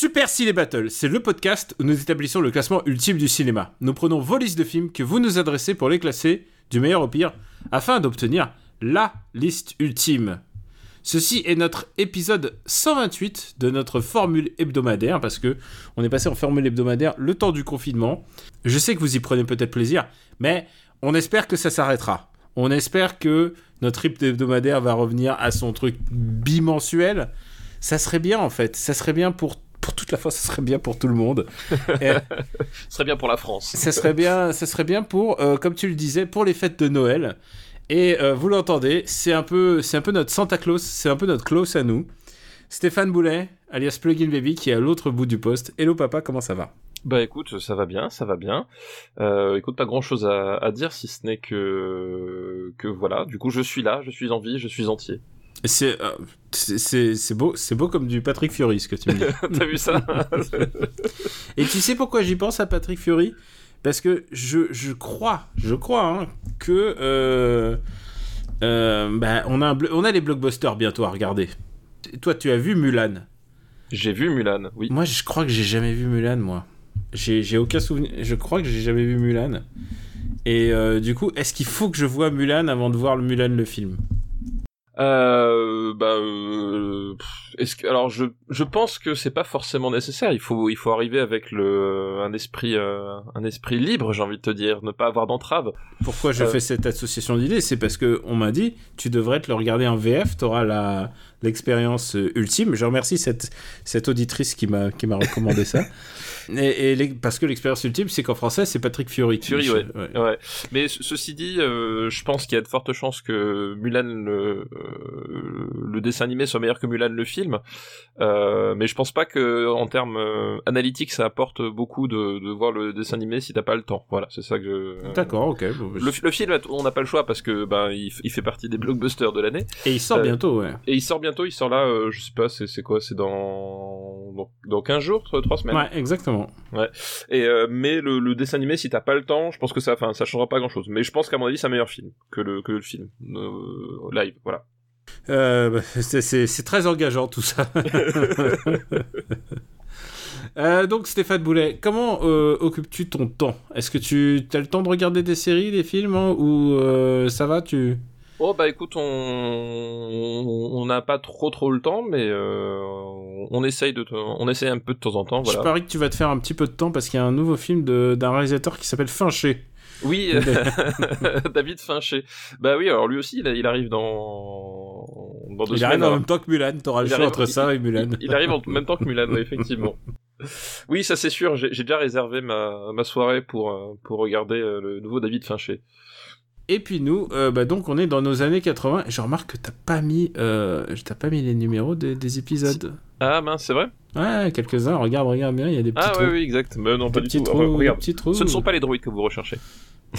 Super Ciné Battle, c'est le podcast où nous établissons le classement ultime du cinéma. Nous prenons vos listes de films que vous nous adressez pour les classer du meilleur au pire afin d'obtenir la liste ultime. Ceci est notre épisode 128 de notre formule hebdomadaire parce que on est passé en formule hebdomadaire le temps du confinement. Je sais que vous y prenez peut-être plaisir, mais on espère que ça s'arrêtera. On espère que notre hebdomadaire va revenir à son truc bimensuel. Ça serait bien en fait, ça serait bien pour pour toute la fois, ça serait bien pour tout le monde. Et Ce serait bien pour la France. ça serait bien, serait bien pour, euh, comme tu le disais, pour les fêtes de Noël. Et euh, vous l'entendez, c'est un peu, c'est un peu notre Santa Claus, c'est un peu notre Claus à nous. Stéphane Boulet, alias Plugin Baby, qui est à l'autre bout du poste. Hello papa, comment ça va? Bah écoute, ça va bien, ça va bien. Euh, écoute, pas grand chose à, à dire si ce n'est que que voilà. Du coup, je suis là, je suis en vie, je suis entier. C'est, euh, c'est, beau, c'est beau comme du Patrick Fury ce que tu me dis. T'as vu ça Et tu sais pourquoi j'y pense à Patrick Fury? Parce que je, je crois, je crois hein, que euh, euh, bah, on, a un on a les blockbusters bientôt à regarder. Toi, tu as vu Mulan? J'ai vu Mulan, oui. Moi, je crois que j'ai jamais vu Mulan, moi. J'ai j'ai aucun souvenir. Je crois que j'ai jamais vu Mulan. Et euh, du coup, est-ce qu'il faut que je vois Mulan avant de voir le Mulan le film? Euh, bah, euh, est-ce que, alors je, je pense que c'est pas forcément nécessaire. Il faut, il faut arriver avec le, un esprit, euh, un esprit libre, j'ai envie de te dire, ne pas avoir d'entrave. Pourquoi je Euh. fais cette association d'idées? C'est parce que on m'a dit tu devrais te le regarder en VF, tu auras la l'expérience euh, ultime. Je remercie cette cette auditrice qui m'a qui m'a recommandé ça. Et, parce que l'expérience ultime, c'est qu'en français, c'est Patrick Fury. qui- Fury, ouais. ouais. Ouais. Mais ce- ceci dit, euh, je pense qu'il y a de fortes chances que Mulan le, euh, le dessin animé soit meilleur que Mulan le film. Euh, mais je pense pas que en termes analytiques ça apporte beaucoup de, de voir le dessin animé si t'as pas le temps. Voilà, c'est ça que je. D'accord, ok. bon, bah, Le, le film, on n'a pas le choix parce que ben il, fait partie des blockbusters de l'année Et il sort euh, bientôt, ouais. et il sort bientôt. Il sort là, je sais pas, c'est c'est quoi, c'est dans, dans dans 15 jours, 3 semaines. Ouais, exactement. Et euh, mais le, le dessin animé, si t'as pas le temps, je pense que ça, enfin, ça changera pas grand chose. Mais je pense qu'à mon avis, c'est un meilleur film que le que le film euh, live. Voilà. Euh, bah, c'est- très engageant tout ça. Euh, donc Stéphane Boulet, comment euh, occupes-tu ton temps? Est-ce que tu as le temps de regarder des séries, des films, hein, ou euh, ça va tu Oh bah écoute, on on n'a pas trop trop le temps, mais euh, on essaye de, on essaye un peu de temps en temps. Je Voilà. parie que tu vas te faire un petit peu de temps parce qu'il y a un nouveau film de- d'un réalisateur qui s'appelle Fincher. Oui, David Fincher. Bah oui, alors lui aussi, il, il arrive dans dans deux Il semaines. arrive en même temps que Mulan, t'auras le Il choix entre ça et Mulan. Il, il arrive en même temps que Mulan, oui, effectivement. Oui, ça c'est sûr. J'ai j'ai déjà réservé ma, ma soirée pour euh, pour regarder euh, le nouveau David Fincher. Et puis nous, euh, bah donc on est dans nos années 80. Et je remarque que t'as pas mis, euh, t'as pas mis les numéros des, des épisodes. Ah mince, c'est vrai Ouais, quelques-uns. Regarde, regarde bien, il y a des petits Ah trous. oui, oui, exact. Mais non, pas du tout. trous, Ah, des petits trous. Ce ne sont pas les droïdes que vous recherchez.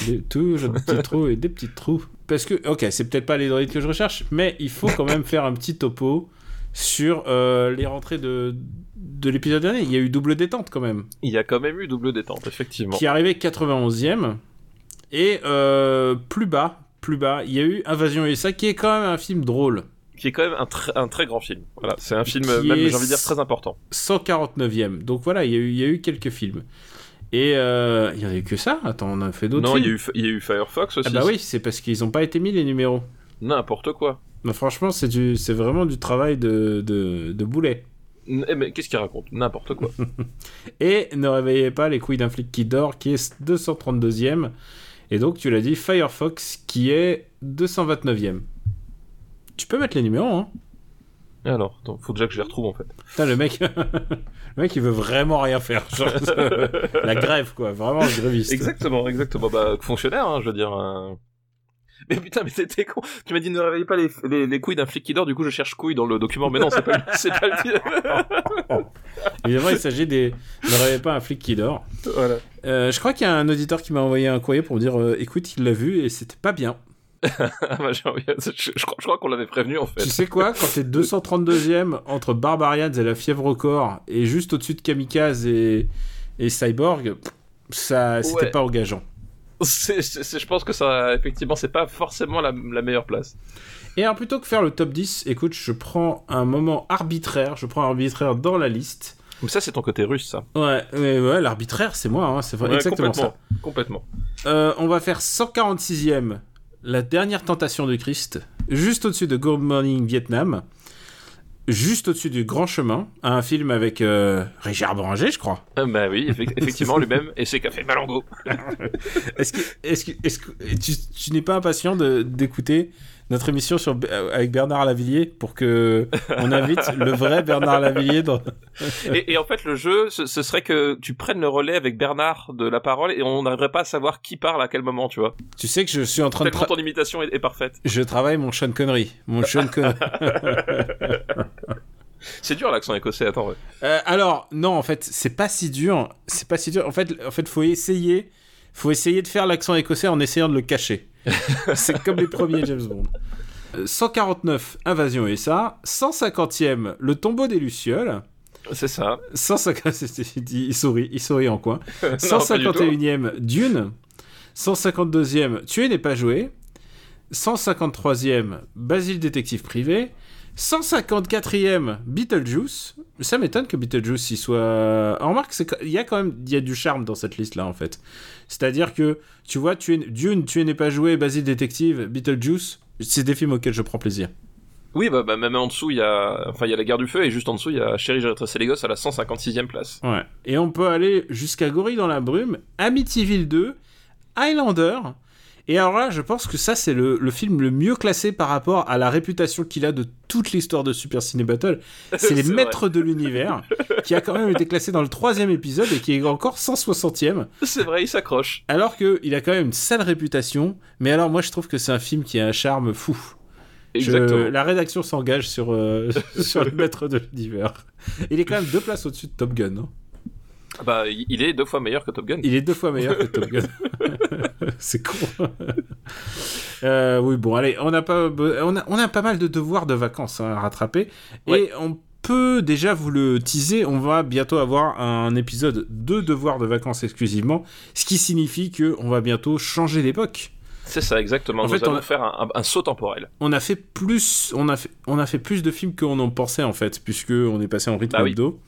Des, toujours des petits trous et des petits trous. Parce que, ok, c'est peut-être pas les droïdes que je recherche, mais il faut quand même faire un petit topo sur euh, les rentrées de, de l'épisode dernier. Il y a eu double détente quand même. Il y a quand même eu double détente, effectivement. Qui est arrivé 91e. Et euh, plus bas, plus bas, il y a eu Invasion USA, qui est quand même un film drôle. Qui est quand même un, tr- un très grand film. Voilà, c'est un film, même, j'ai envie de dire, très important. 149e. Donc voilà, il y a eu, il y a eu quelques films. Et euh, il y en a eu que ça? Attends, on a fait d'autres Non, il y, a eu, il y a eu Firefox aussi. Ah bah oui, c'est parce qu'ils n'ont pas été mis les numéros. N'importe quoi. Mais franchement, c'est vraiment du travail de, de, de boulet. Eh, mais qu'est-ce qu'il raconte? N'importe quoi. Et ne réveillez pas les couilles d'un flic qui dort, qui est 232e. Et donc, tu l'as dit, Firefox, qui est 229e. Tu peux mettre les numéros, hein Alors, attends, faut déjà que je les retrouve en fait. Putain, le mec, le mec, il veut vraiment rien faire. Genre, la grève, quoi. Vraiment, le gréviste. Exactement, exactement. Bah, fonctionnaire, hein, je veux dire. euh. Mais putain, mais t'étais con. Tu m'as dit ne réveillez pas les, les, les couilles d'un flic qui dort, du coup je cherche couilles dans le document. Mais non, c'est pas, le- c'est pas le Évidemment, il s'agit des. Ne rêvez pas un flic qui dort. Voilà. Euh, je crois qu'il y a un auditeur qui m'a envoyé un courrier pour me dire euh, écoute, il l'a vu et c'était pas bien. Ah, bah, je, je crois, qu'on l'avait prévenu en fait. Tu sais quoi Quand t'es 232ème entre Barbarians et la fièvre au corps et juste au-dessus de Kamikaze et, et Cyborg, ça c'était Ouais. pas engageant. Je pense que ça, effectivement, c'est pas forcément la, la meilleure place. Et alors plutôt que faire le top 10, écoute, je prends un moment arbitraire, je prends un arbitraire dans la liste. Mais ça, c'est ton côté russe, ça. Ouais, mais ouais, l'arbitraire, c'est moi, hein, c'est Ouais, exactement ça. complètement. Complètement. Euh, on va faire 146ème, La dernière tentation du Christ, juste au-dessus de Good Morning Vietnam, juste au-dessus du Grand Chemin, un film avec euh, Richard Boranger, je crois. Ah, bah oui, effect- effectivement, lui-même, et c'est Café Malango. Est-ce que, est-ce que, est-ce que tu, tu n'es pas impatient de- d'écouter notre émission sur, euh, avec Bernard Lavillier pour que on invite le vrai Bernard Lavillier dans... Et, et en fait, le jeu, ce, ce serait que tu prennes le relais avec Bernard de la parole et on n'arriverait pas à savoir qui parle à quel moment, tu vois. Tu sais que je suis en train de... Tellement tra- ton imitation est, est parfaite. Je travaille mon Sean Connery. Mon Sean Connery. C'est dur l'accent écossais, attends. ouais. Euh, alors, non, en fait, c'est pas si dur. C'est pas si dur. En fait, en fait, faut essayer. Faut essayer de faire l'accent écossais en essayant de le cacher. c'est comme les premiers James Bond. Euh, 149, Invasion USA. 150e, Le tombeau des Lucioles. C'est ça. 150, c'est- c'est- il sourit, il sourit en coin. Non, pas du tout. 151e, Dune. 152e, Tuer n'est pas joué. 153e, Basile détective privé. 154e, Beetlejuice. Ça m'étonne que Beetlejuice y soit. En remarque, il y a quand même il y a du charme dans cette liste là en fait. C'est-à-dire que tu vois, Tuer- Dune, Tuer n'est pas joué, Basile détective, Beetlejuice, c'est des films auxquels je prends plaisir. Oui, bah, bah, même en dessous, il y a, enfin, il y a la guerre du feu et juste en dessous, il y a Chérie, j'ai retracé les gosses à la 156e place. Ouais. Et on peut aller jusqu'à Gorille dans la brume, Amityville 2, Highlander. Et alors là, je pense que ça, c'est le, le film le mieux classé par rapport à la réputation qu'il a de toute l'histoire de Super Ciné Battle. C'est les vrai. maîtres de l'univers, qui a quand même été classé dans le troisième épisode et qui est encore 160e. C'est vrai, il s'accroche. Alors qu'il a quand même une sale réputation. Mais alors, moi, je trouve que c'est un film qui a un charme fou. Je- Exactement. la rédaction s'engage sur, euh, sur le maître de l'univers. Il est quand même deux places au-dessus de Top Gun. hein. Bah, il est deux fois meilleur que Top Gun. Il est deux fois meilleur que Top Gun. c'est con. Euh, oui, bon, allez, on a, pas, on, a, on a pas mal de devoirs de vacances hein, à rattraper. Ouais. Et on peut déjà vous le teaser, on va bientôt avoir un épisode de devoirs de vacances exclusivement, ce qui signifie que on va bientôt changer d'époque. C'est ça, exactement. En Nous fait, on a- faire un, un- un saut temporel. On a fait plus, on a fait, on a fait plus de films qu'on en pensait en fait, puisque on est passé en rythme oui. hebdo.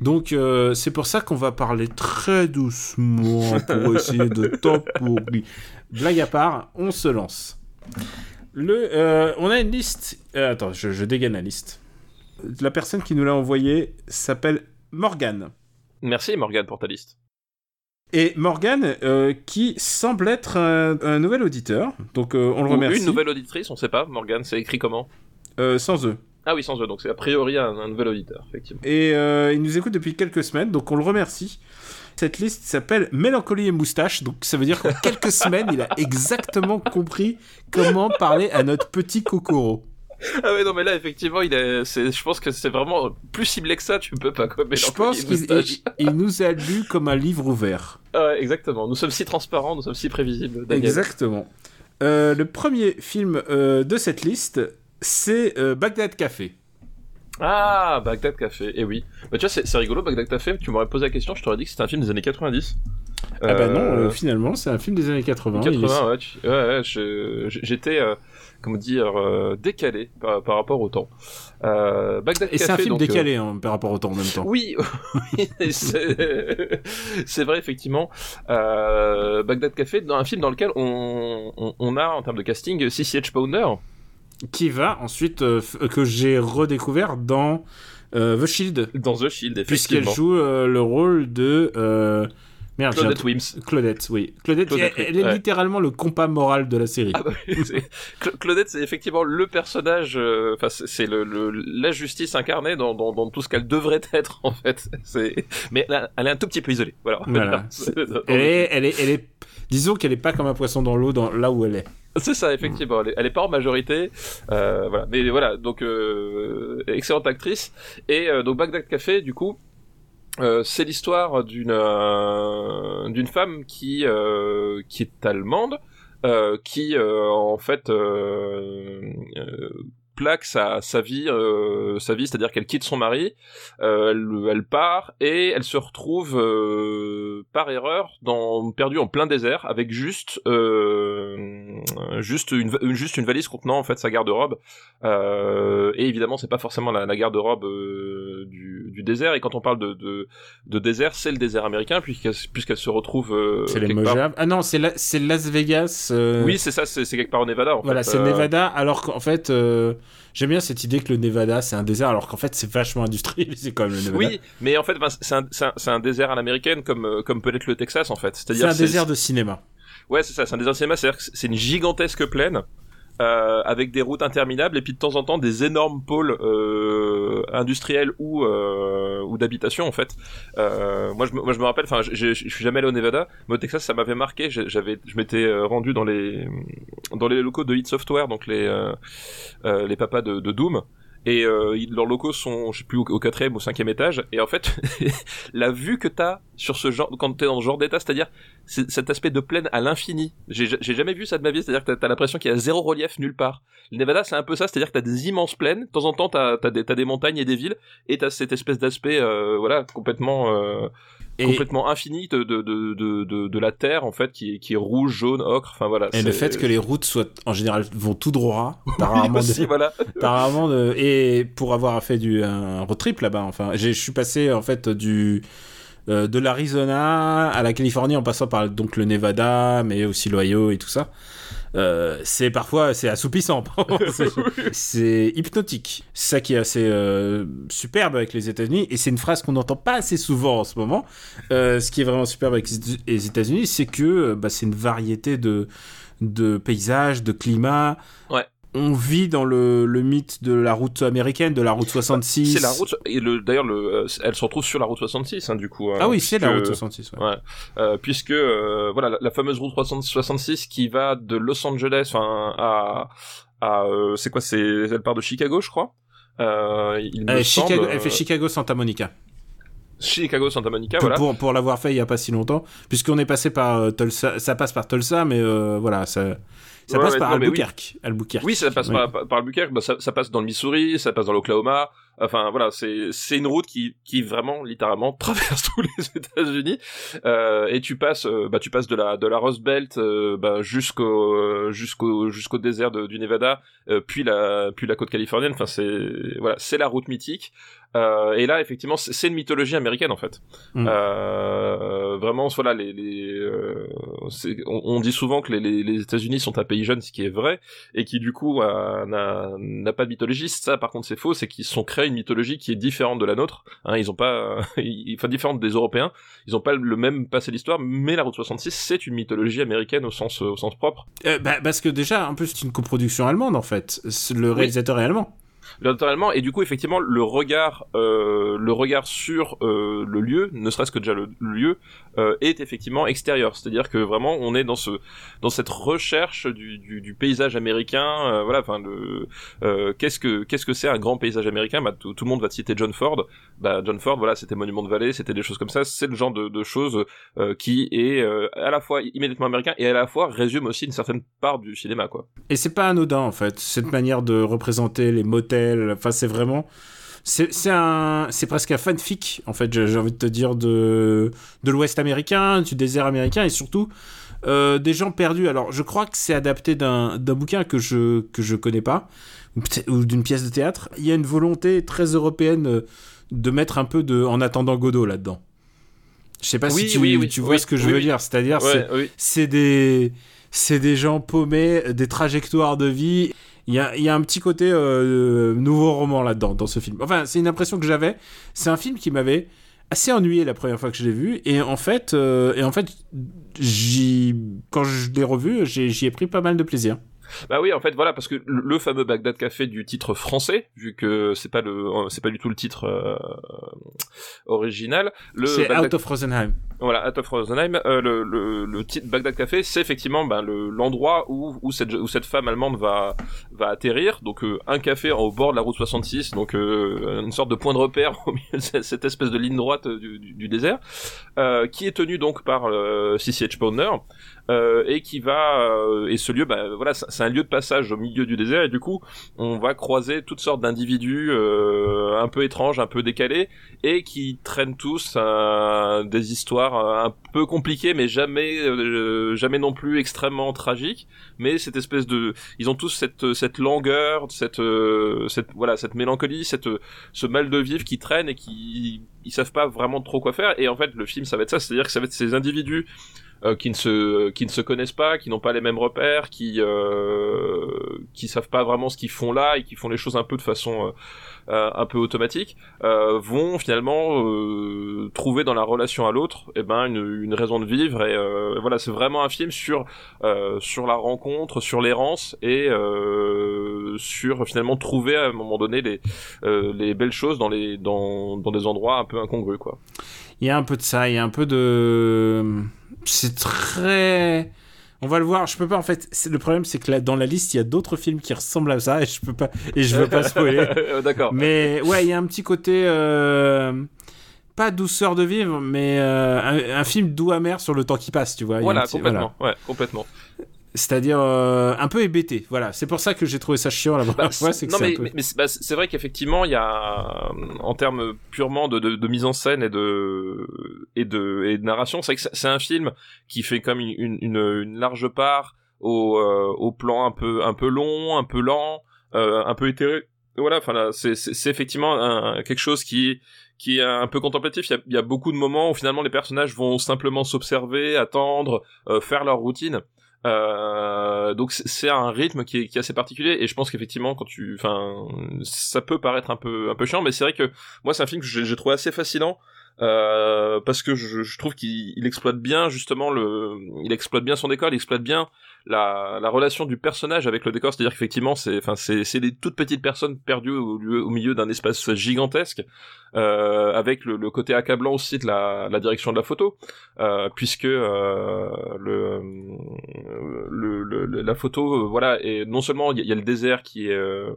Donc euh, c'est pour ça qu'on va parler très doucement pour essayer de temporiser. Blague à part, on se lance. Le, euh, on a une liste. euh, attends, je, je dégaine la liste. La personne qui nous l'a envoyé s'appelle Morgane. Merci Morgane pour ta liste. Et Morgane, euh, qui semble être un, un nouvel auditeur, donc euh, on le remercie. une nouvelle auditrice, on sait pas. Morgane, c'est écrit comment? Euh, sans eux. Ah oui, sans eux, donc c'est a priori un, un nouvel auditeur, effectivement. Et il nous écoute depuis quelques semaines, donc on le remercie. Cette liste s'appelle Mélancolie et moustache, donc ça veut dire qu'en quelques semaines, il a exactement compris comment parler à notre petit Kokoro. Ah ouais, non, mais là, effectivement, il est, c'est, je pense que c'est vraiment plus ciblé que ça, tu peux pas, quoi. Je Mélancolie pense qu'il moustache. il- il nous a lu comme un livre ouvert. Ah ouais, exactement. Nous sommes si transparents, nous sommes si prévisibles, Daniel. Exactement. Euh, le premier film euh, de cette liste, c'est euh, Bagdad Café. Ah, Bagdad Café, eh oui. Bah, tu vois, c'est, c'est rigolo, Bagdad Café, tu m'aurais posé la question, je t'aurais dit que c'était un film des années 90. Ah bah non, Euh, euh, finalement, c'est un film des années 80. il est- 80, ouais, tu- ouais, j'étais, euh, comment dire, décalé par, par rapport au temps. Euh, Bagdad Et c'est un film donc, décalé hein, par rapport au temps en même temps. Oui, oui, c'est vrai effectivement. Euh, Bagdad Café, dans un film dans lequel on, on, on a en termes de casting CCH Pounder. Qui va ensuite, euh, que j'ai redécouvert dans The Shield. dans The Shield, Puisqu'elle effectivement. joue euh, le rôle de. Merde, Claudette Wims. Claudette, oui. Claudette, Claudette elle, est ouais. littéralement le compas moral de la série. Ah bah Claudette, c'est effectivement le personnage, euh, enfin c'est c'est le, le- la justice incarnée dans, dans, dans tout ce qu'elle devrait être en fait. C'est mais elle, est un tout petit peu isolée. Voilà. Voilà. Elle, est, elle, est, elle est. Disons qu'elle est pas comme un poisson dans l'eau, dans, là où elle est. C'est ça, effectivement. Elle est, elle est pas en majorité, euh, voilà. Mais voilà, donc euh, excellente actrice. Et euh, donc Bagdad Café, du coup, Euh, c'est l'histoire d'une euh, d'une femme qui euh, qui est allemande, euh, qui en fait sa, sa vie, euh, sa vie, c'est-à-dire qu'elle quitte son mari, euh, elle, elle part et elle se retrouve euh, par erreur dans perdue en plein désert avec juste juste une juste une valise contenant en fait sa garde-robe et évidemment c'est pas forcément la, la garde-robe du, du désert et quand on parle de de, de désert c'est le désert américain puisqu'elle se retrouve C'est les Mojave. Ah non, c'est la- c'est Las Vegas. oui c'est ça c'est quelque part au Nevada en Voilà, c'est Nevada, alors qu'en fait, euh, j'aime bien cette idée que le Nevada c'est un désert, alors qu'en fait c'est vachement industrialisé comme le Nevada. Oui, mais en fait, ben, c'est un, c'est un, c'est un désert à l'américaine comme, euh, comme peut-être le Texas en fait. c'est C'est-à-dire un c'est- désert de cinéma. Ouais, c'est ça, c'est un désert de cinéma, c'est-à-dire que c'est une gigantesque plaine. Euh, avec des routes interminables et puis de temps en temps des énormes pôles euh, industriels ou euh, ou d'habitation en fait. Moi je moi je me rappelle, enfin je suis jamais allé au Nevada, mais au Texas ça m'avait marqué. J'avais je m'étais rendu dans les dans les locaux de Hit Software, donc les les papas de Doom. Et euh, leurs locaux sont, je sais plus, au, quatrième ou cinquième étage. Et en fait, la vue que t'as sur ce genre, quand t'es dans ce genre d'état, c'est-à-dire c'est- cet aspect de plaine à l'infini. J'ai jamais vu ça de ma vie, c'est-à-dire que t'as- t'as l'impression qu'il y a zéro relief nulle part. Le Nevada, c'est un peu ça, c'est-à-dire que t'as des immenses plaines, de temps en temps t'as as des, des montagnes et des villes, et t'as cette espèce d'aspect, euh, voilà, complètement, euh, Et, complètement infini de, de, de, de, la terre, en fait, qui est, qui est rouge, jaune, ocre, enfin voilà. et le fait que les routes soient en général vont tout droit, t'as rarement, aussi, voilà. t'as rarement de- et pour avoir fait du un road trip là-bas, enfin, j'ai- je suis passé en fait du euh, de l'Arizona à la Californie en passant par donc le Nevada, mais aussi l'Ohio et tout ça. Euh, c'est parfois c'est assoupissant, c'est, hypnotique. C'est ça qui est assez euh, superbe avec les États-Unis et c'est une phrase qu'on n'entend pas assez souvent en ce moment. Euh, ce qui est vraiment superbe avec les États-Unis, c'est que euh, bah, c'est une variété de de paysages, de climats. Ouais. On vit dans le, le mythe de la route américaine, de la route 66. C'est la route, et le, d'ailleurs, le, euh, elle se retrouve sur la route 66, hein, du coup. hein, Ah oui, c'est la route 66. ouais. Ouais, euh, puisque euh, voilà la, la fameuse route 366 qui va de Los Angeles enfin à à euh, c'est quoi c'est elle part de Chicago je crois. Euh, il me Elle, semble, Chicago, euh, elle fait Chicago Santa Monica. Chicago Santa Monica pour, voilà. pour, pour l'avoir fait il y a pas si longtemps, puisqu'on est passé par euh, Tulsa, ça passe par Tulsa, mais euh, voilà, ça, ça Ouais, passe ouais, par non, mais oui. Albuquerque. Albuquerque. Oui, ça passe par, Albuquerque, bah, ça, ça passe dans le Missouri, ça passe dans l'Oklahoma. Enfin voilà, c'est c'est une route qui qui vraiment littéralement traverse tous les États-Unis. Euh, et tu passes euh, bah tu passes de la de la Rust Belt euh, bah, jusqu'au euh, jusqu'au jusqu'au désert de- du Nevada, euh, puis la puis la côte californienne. Enfin c'est voilà, c'est la route mythique. Euh, et là effectivement c'est une mythologie américaine en fait. Mm. Euh, vraiment voilà les, les euh, on, on dit souvent que les, les, les États-Unis sont un pays jeune, ce qui est vrai et qui du coup a- n'a pas de mythologie. Ça, par contre, c'est faux, c'est qu'ils sont créés une mythologie qui est différente de la nôtre. Hein, ils ont pas, ils- enfin différente des Européens. Ils ont pas le même passé d'histoire, mais la route 66, c'est une mythologie américaine au sens au sens propre. Bah, parce que déjà, en plus, c'est une coproduction allemande en fait. Le réalisateur est allemand. Et du coup, effectivement, le regard, euh, le regard sur euh, le lieu, ne serait-ce que déjà le, lieu, euh, est effectivement extérieur. C'est-à-dire que vraiment, on est dans ce, dans cette recherche du, paysage américain. voilà, enfin, le, qu'est-ce que, qu'est-ce que c'est un grand paysage américain? Bah, tout, le monde va te citer John Ford. Bah, John Ford, voilà, c'était Monument de Vallée, c'était des choses comme ça. C'est le genre de, choses qui est à la fois immédiatement américain et à la fois résume aussi une certaine part du cinéma, quoi. Et c'est pas anodin en fait, cette manière de représenter les Enfin, c'est vraiment. C'est un, c'est presque un fanfic en fait. J'ai envie de te dire de de l'Ouest américain, du désert américain et surtout euh, des gens perdus. Alors, je crois que c'est adapté d'un bouquin que je que je connais pas ou, d'une pièce de théâtre. Il y a une volonté très européenne euh, de mettre un peu de en attendant Godot là-dedans. Je sais pas Oui, si tu, oui, oui, tu vois ce que je veux dire. C'est-à-dire, Ouais, c'est des c'est des gens paumés, des trajectoires de vie. Il y a, un petit côté euh, nouveau roman là-dedans, dans ce film. Enfin, c'est une impression que j'avais. C'est un film qui m'avait assez ennuyé la première fois que je l'ai vu. Et en fait, euh, et en fait quand je l'ai revu, j'y ai pris pas mal de plaisir. Bah oui, en fait, voilà, parce que le, fameux Bagdad Café du titre français, vu que c'est pas le, euh, c'est pas du tout le titre euh, original. Le C'est Bagdad- Out of Rosenheim. Voilà, Hat of Rosenheim, euh, le, le, le titre Bagdad Café, c'est effectivement ben, le, l'endroit où, où, cette, où cette femme allemande va, va atterrir. Donc euh, un café au bord de la route 66, donc une sorte de point de repère au milieu de cette espèce de ligne droite du, du, du désert, qui est tenu donc par CCH Powner. Euh, et qui va euh, et ce lieu bah, voilà c'est c'est un lieu de passage au milieu du désert. Et du coup on va croiser toutes sortes d'individus euh, un peu étranges un peu décalés et qui traînent tous euh, des histoires euh, un peu compliquées mais jamais jamais non plus extrêmement tragiques. Mais cette espèce de ils ont tous cette cette langueur cette cette voilà cette mélancolie cette ce mal de vivre qui traîne et qui ils savent pas vraiment trop quoi faire. Et en fait le film ça va être ça. C'est-à-dire que ça va être ces individus euh, qui ne se qui ne se connaissent pas, qui n'ont pas les mêmes repères, qui euh, qui savent pas vraiment ce qu'ils font là et qui font les choses un peu de façon euh, euh, un peu automatique, euh, vont finalement euh, trouver dans la relation à l'autre, eh ben une, une raison de vivre et voilà c'est vraiment un film sur sur la rencontre, sur l'errance et sur finalement trouver à un moment donné les les belles choses dans les dans dans des endroits un peu incongrus quoi. Il y a un peu de ça, il y a un peu de. C'est très. On va le voir. Je peux pas en fait. Le problème, c'est que là, dans la liste, il y a d'autres films qui ressemblent à ça et je peux pas. Et je veux pas spoiler. D'accord. Mais ouais, il y a un petit côté. euh, Pas douceur de vivre, mais euh, un, un film doux amer sur le temps qui passe, tu vois. Voilà, petit- complètement. Ouais, complètement. C'est-à-dire euh, un peu hébété. Voilà, c'est pour ça que j'ai trouvé ça chiant la Bah, première fois. C'est que non, mais, peu- mais, mais c'est bah, c'est vrai qu'effectivement, il y a, euh, en termes purement de, de, de mise en scène et de, et de, et de narration, c'est vrai que c'est- un film qui fait comme une, une, une, large part au, euh, au plan un peu, un peu long, un peu lent, euh, un peu éthéré. Voilà, enfin là, c'est, effectivement un- quelque chose qui, qui est un peu contemplatif. Il y, a, il y a beaucoup de moments où finalement les personnages vont simplement s'observer, attendre, euh, faire leur routine. Euh, donc c'est- un rythme qui est, qui est assez particulier et je pense qu'effectivement quand tu, enfin, ça peut paraître un peu un peu chiant, mais c'est vrai que moi c'est un film que j'ai trouvé assez fascinant euh, parce que je, je trouve qu'il il exploite bien justement le, il exploite bien son décor, il exploite bien la, la relation du personnage avec le décor, c'est-à-dire qu'effectivement c'est, enfin c'est des toutes petites personnes perdues au, au milieu d'un espace gigantesque, euh, avec le, le côté accablant aussi de la, la direction de la photo, euh, puisque euh, le, le, le- la photo, euh, voilà, et non seulement il y, y a le désert qui est euh,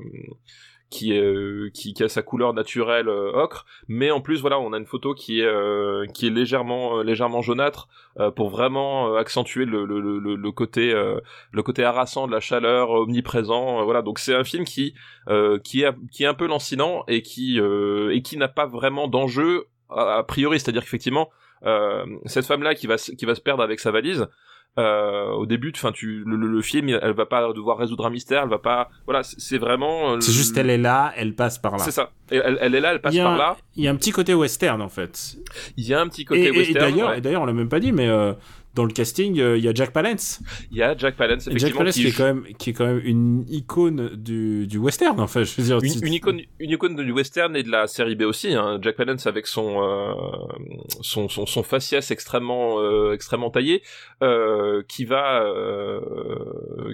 euh, qui, a sa couleur naturelle euh, ocre, mais en plus voilà, on a une photo qui est euh, légèrement jaunâtre pour vraiment accentuer le, côté harassant de la chaleur omniprésent. voilà, donc c'est un film qui qui est un peu lancinant et qui n'a pas vraiment d'enjeu a, priori, c'est-à-dire qu'effectivement cette femme là qui va se- qui va se perdre avec sa valise euh, au début enfin tu le, le- le film elle va pas devoir résoudre un mystère elle va pas voilà c'est vraiment euh, C'est juste, elle est là, elle passe par là. c'est ça elle, elle est là elle passe par là il y a un petit côté western en fait. il y a un petit Et, côté et- et western d'ailleurs, ouais. et d'ailleurs, on l'a même pas dit, mais euh, dans le casting, euh, il y a Jack Palance. il y a Jack Palance Et Jack effectivement Palance qui qui est joue- quand même, qui est quand même une icône du, du western. Enfin, je veux dire, une, une icône une icône du western et de la série B aussi hein. Jack Palance avec son euh, son, son son faciès extrêmement euh, extrêmement taillé qui va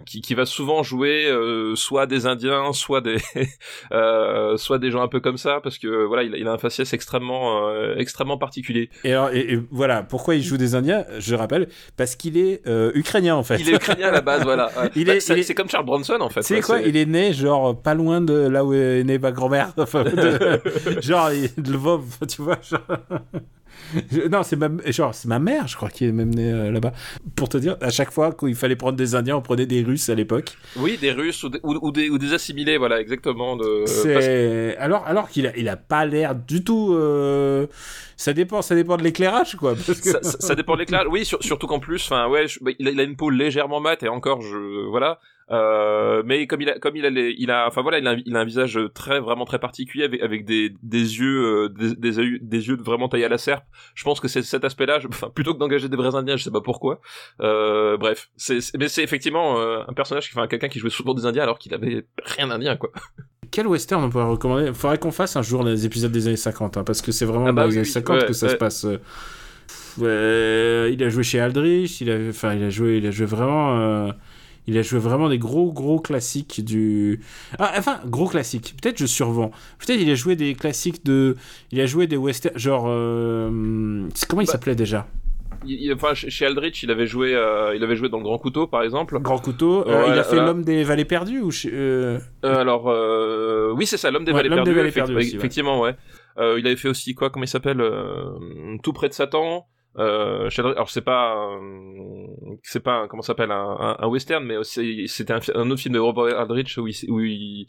qui, qui va souvent jouer soit des indiens soit des soit des gens un peu comme ça parce que voilà il a, il a un faciès extrêmement extrêmement particulier Et alors, et, et voilà, pourquoi il joue des Indiens? Je rappelle, parce qu'il est euh, ukrainien en fait. il est ukrainien à la base voilà Il Bah, est- c'est il est- c'est comme Charles Bronson en fait sais ouais, quoi c'est- Il est né genre pas loin de là où est née ma grand-mère. Enfin, de- genre il- de Lvov, tu vois. genre. Non, c'est ma genre c'est ma mère, je crois, qui est même née euh, là-bas. Pour te dire, à chaque fois qu'il fallait prendre des Indiens, on prenait des Russes à l'époque. oui des Russes ou des, ou, ou des ou des assimilés voilà exactement de parce C'est alors alors qu'il a il a pas l'air du tout. euh, Ça dépend, ça dépend de l'éclairage quoi. Parce que... ça, ça, ça dépend de l'éclat. Oui, sur- surtout qu'en plus, enfin, ouais, je- bah, il, a, il a une peau légèrement mate et encore, je, voilà. Euh, mais comme il a, comme il a, les- il a, enfin voilà, il a, un- il a un visage très, vraiment très particulier avec, avec des, des yeux, euh, des, des, des yeux vraiment taillés à la serpe. Je pense que c'est cet aspect-là. Enfin, plutôt que d'engager des vrais Indiens, je sais pas pourquoi. Euh, bref, c'est, mais c'est effectivement euh, un personnage, enfin, quelqu'un qui jouait souvent des Indiens alors qu'il avait rien d'Indien, quoi. Quel western on pourrait recommander? Il faudrait qu'on fasse un jour les épisodes des années 50, hein, parce que c'est vraiment Ah bah dans les oui, années oui, 50 ouais, que ça ouais. se passe. euh, pff, il a joué chez Aldrich, il a, enfin, il a joué, il a joué vraiment, euh, il a joué vraiment des gros gros classiques du. Ah, enfin, gros classiques. Peut-être je survends. Peut-être il a joué des classiques de, il a joué des westerns, genre, euh, c'est- comment il Bah, s'appelait déjà? Il- il- enfin, chez Aldrich, il avait joué, euh, il avait joué dans Le Grand Couteau, par exemple. Grand couteau. euh, Ouais, il a fait l'homme des vallées perdues ou chez- euh, alors, oui, c'est ça, l'homme des Ouais, vallées L'homme des perdues. vallées effect- perdues aussi, ouais. Effectivement, ouais. Il avait fait aussi quoi Comment il s'appelle Tout près de Satan. Euh, alors c'est pas, euh, c'est pas comment s'appelle un, un, un western, mais c'était un, un autre film de Robert Aldrich où il, où, il,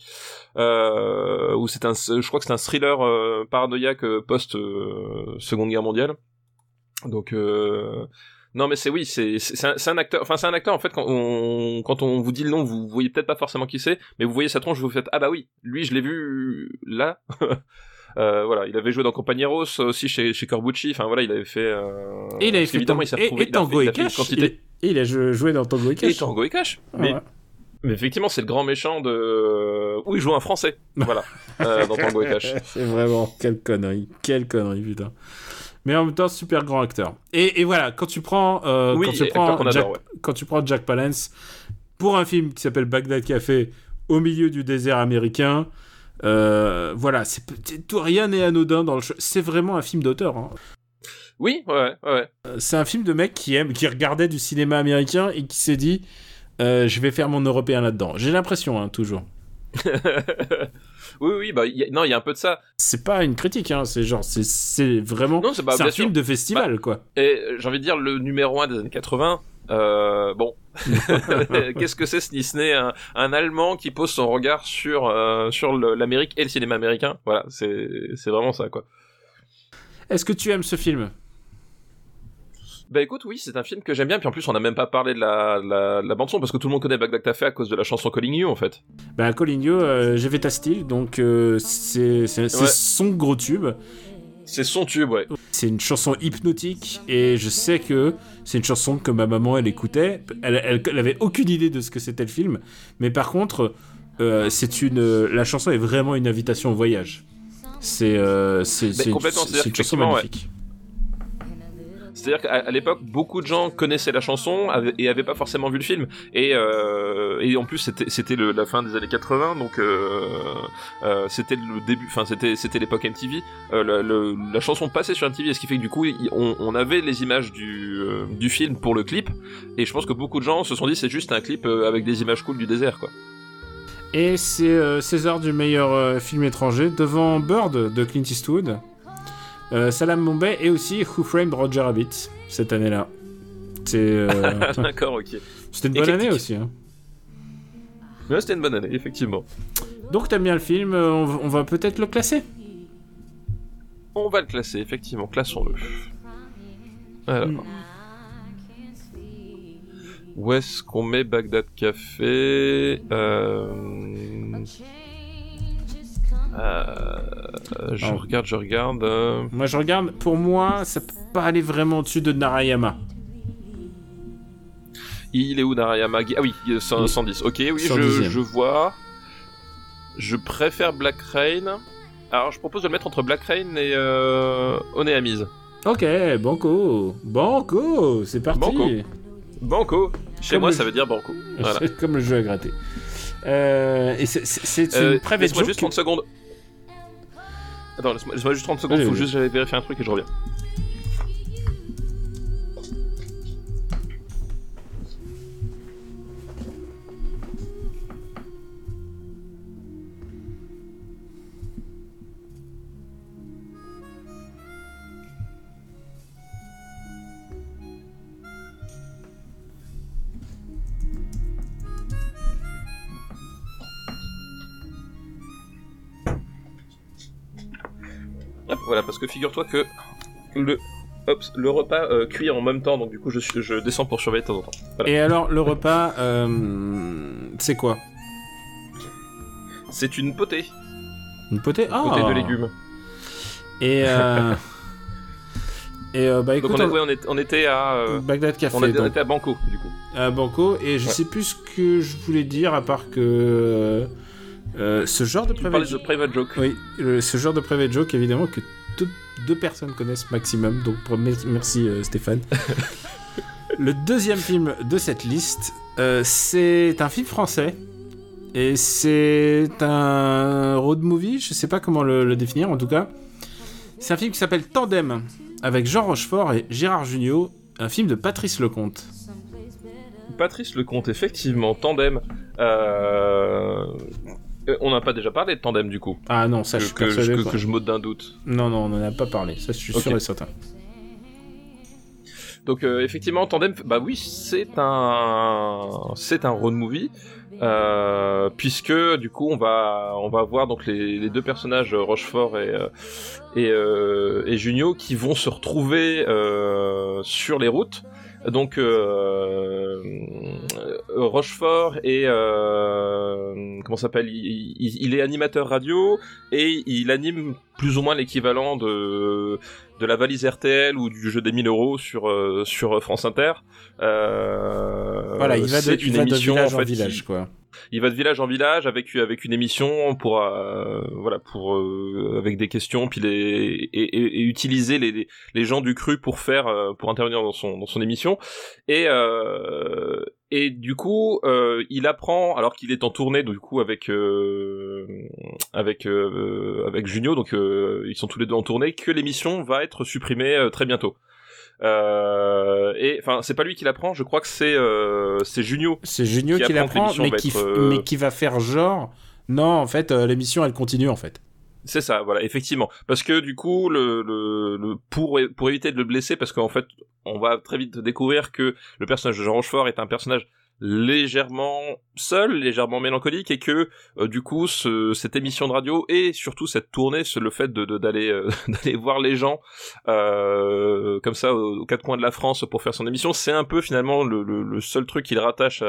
euh, où c'est un, je crois que c'est un thriller euh, paranoïaque post euh, Seconde Guerre mondiale. Donc euh, non mais c'est oui c'est un, un acteur enfin c'est un acteur en fait quand on quand on vous dit le nom vous voyez peut-être pas forcément qui c'est mais vous voyez sa tronche vous faites ah bah oui lui je l'ai vu là Euh, voilà il avait joué dans Compañeros aussi chez chez Corbucci enfin voilà il avait fait euh... Et il avait fait Tango- il s'est et, retrouvé et fait- Tango il et Cash. Il, il a jou- joué dans Tango et et Cash. Tango et Cash Ah mais ouais. mais effectivement c'est le grand méchant de où il joue un français voilà euh, dans Tango et Cash C'est vraiment quelle connerie, quelle connerie, putain. Mais en même temps, super grand acteur. Et, et voilà, quand tu prends, euh, Oui, quand, tu et prends Jack, ouais. quand tu prends Jack Palance pour un film qui s'appelle Bagdad Café au milieu du désert américain, euh, voilà, c'est tout rien n'est anodin dans le. C'est vraiment un film d'auteur. hein. oui ouais ouais Euh, C'est un film de mec qui aime, qui regardait du cinéma américain et qui s'est dit, euh, je vais faire mon européen là-dedans. J'ai l'impression, hein, toujours. oui oui bah il y a- non il y a un peu de ça C'est pas une critique, hein, c'est genre, c'est- c'est vraiment. non c'est bah, c'est un sûr film de festival, quoi. Et j'ai envie de dire le numéro 1 des années 80. Euh, bon, qu'est-ce que c'est si ce n'est un, un Allemand qui pose son regard sur euh, sur l'Amérique et le cinéma américain Voilà, c'est vraiment ça quoi. Est-ce que tu aimes ce film? Bah écoute, oui, c'est un film que j'aime bien. Puis en plus, on n'a même pas parlé de la, la, la bande son parce que tout le monde connaît Bagdad Café à cause de la chanson Calling You en fait. Bah, Coligno, euh, j'ai fait ta style, donc euh, c'est c'est- c'est Ouais. son gros tube. C'est son tube, ouais. C'est une chanson hypnotique et je sais que c'est une chanson que ma maman elle écoutait. Elle, elle, elle avait aucune idée de ce que c'était le film, mais par contre, euh, c'est une la chanson est vraiment une invitation au voyage. C'est euh, c'est une, chanson ouais. C'est-à-dire qu'à l'époque, beaucoup de gens connaissaient la chanson et avaient pas forcément vu le film. Et, euh, en plus, c'était la fin des années 80, donc euh, euh, c'était le début, enfin c'était l'époque MTV. La, chanson passait sur MTV, ce qui fait que du coup, on, avait les images du film pour le clip. Et je pense que beaucoup de gens se sont dit c'est juste un clip avec des images cool du désert. Et c'est César du meilleur film étranger devant Bird de Clint Eastwood, Salam Bombay et aussi Who Framed Roger Rabbit cette année-là. C'est euh, D'accord, ok. c'était une bonne année aussi. hein. Ouais, c'était une bonne année, effectivement. Donc t'aimes bien le film, euh, on, va- on va peut-être le classer. On va le classer, effectivement, classons-le. Alors. Où est-ce qu'on met Bagdad Café? Euh... euh, Je regarde, je regarde. euh, Moi je regarde, pour moi ça peut pas aller vraiment au-dessus de Narayama. Il est où Narayama? Ah oui, il est cent- Il est 110. Ok, oui, je, 110e. je vois. Je préfère Black Rain. Alors, je propose de le mettre entre Black Rain et euh, Oneamise. Ok, banco, banco, c'est parti. Banco. Banco. Chez Comme moi, ça veut dire Banco. Voilà. Comme le jeu à gratter. Euh, et c'est- Euh, une private Laisse-moi joke. juste 30 secondes. Attends, laisse-moi laisse-moi juste 30 secondes, Allez, faut juste j'allais vérifier un truc et je reviens. Voilà, parce que figure-toi que le, hop, le repas euh, cuit en même temps, donc du coup je, descends pour surveiller de temps en temps. Voilà. Et alors le repas, euh, c'est quoi? C'est une potée, Une potée? Ah potée de légumes. Et euh, et euh, bah Donc écoute, on, est- on- ouais, on, est- on était à, euh, Bagdad Café. on, donc. était à Banco du coup. à Banco et je Ouais. sais plus ce que je voulais dire à part que euh, euh, ce genre de private de private joke. oui le- ce genre de private joke évidemment que deux, deux personnes connaissent maximum donc merci euh, Stéphane le deuxième film de cette liste euh, c'est un film français et c'est un road movie je sais pas comment le, le définir en tout cas c'est un film qui s'appelle Tandem avec Jean Rochefort et Gérard Jugnot un film de Patrice Lecomte. Patrice Lecomte, effectivement, Tandem. Euh, euh, On n'a pas déjà parlé de Tandem du coup Ah non, ça, je suis persuadé que- je m'ôte d'un doute. Non, non, on n'en a pas parlé. Ça, je suis sûr et certain. Donc euh, effectivement, Tandem, bah oui, c'est un, c'est un road movie, euh, puisque du coup on va, on va voir donc les, les deux personnages Rochefort et et, et Junio qui vont se retrouver sur les routes. Donc euh, euh, Rochefort et euh, comment s'appelle il est animateur radio et il anime plus ou moins l'équivalent de de la valise RTL ou du jeu des 1000 euros sur euh, sur France Inter. Euh, Voilà, il va de, il une va de émission village en village, qui- quoi. il va de village en village avec avec une émission pour euh, voilà pour euh, avec des questions puis les et, et- et utiliser les les gens du cru pour faire euh, pour intervenir dans son dans son émission et euh, et du coup euh, il apprend alors qu'il est en tournée du coup avec euh, avec euh, avec Junio donc euh, ils sont tous les deux en tournée que l'émission va être supprimée euh, très bientôt. Euh, et enfin c'est pas lui qui l'apprend, je crois que c'est euh, c'est Junio C'est Junio qui qui apprend l'apprend, mais, qui être, mais qui va faire genre. Non, en fait, euh, l'émission, elle continue, en fait. C'est ça, voilà, effectivement. Parce que du coup, le, le, pour pour éviter de le blesser, parce qu'en fait, on va très vite découvrir que le personnage de Jean Rochefort est un personnage légèrement seul, légèrement mélancolique, et que euh, du coup, ce, cette émission de radio et surtout cette tournée, le fait euh, d'aller voir les gens euh, comme ça aux, quatre coins de la France pour faire son émission, c'est un peu finalement le, seul truc qu'il rattache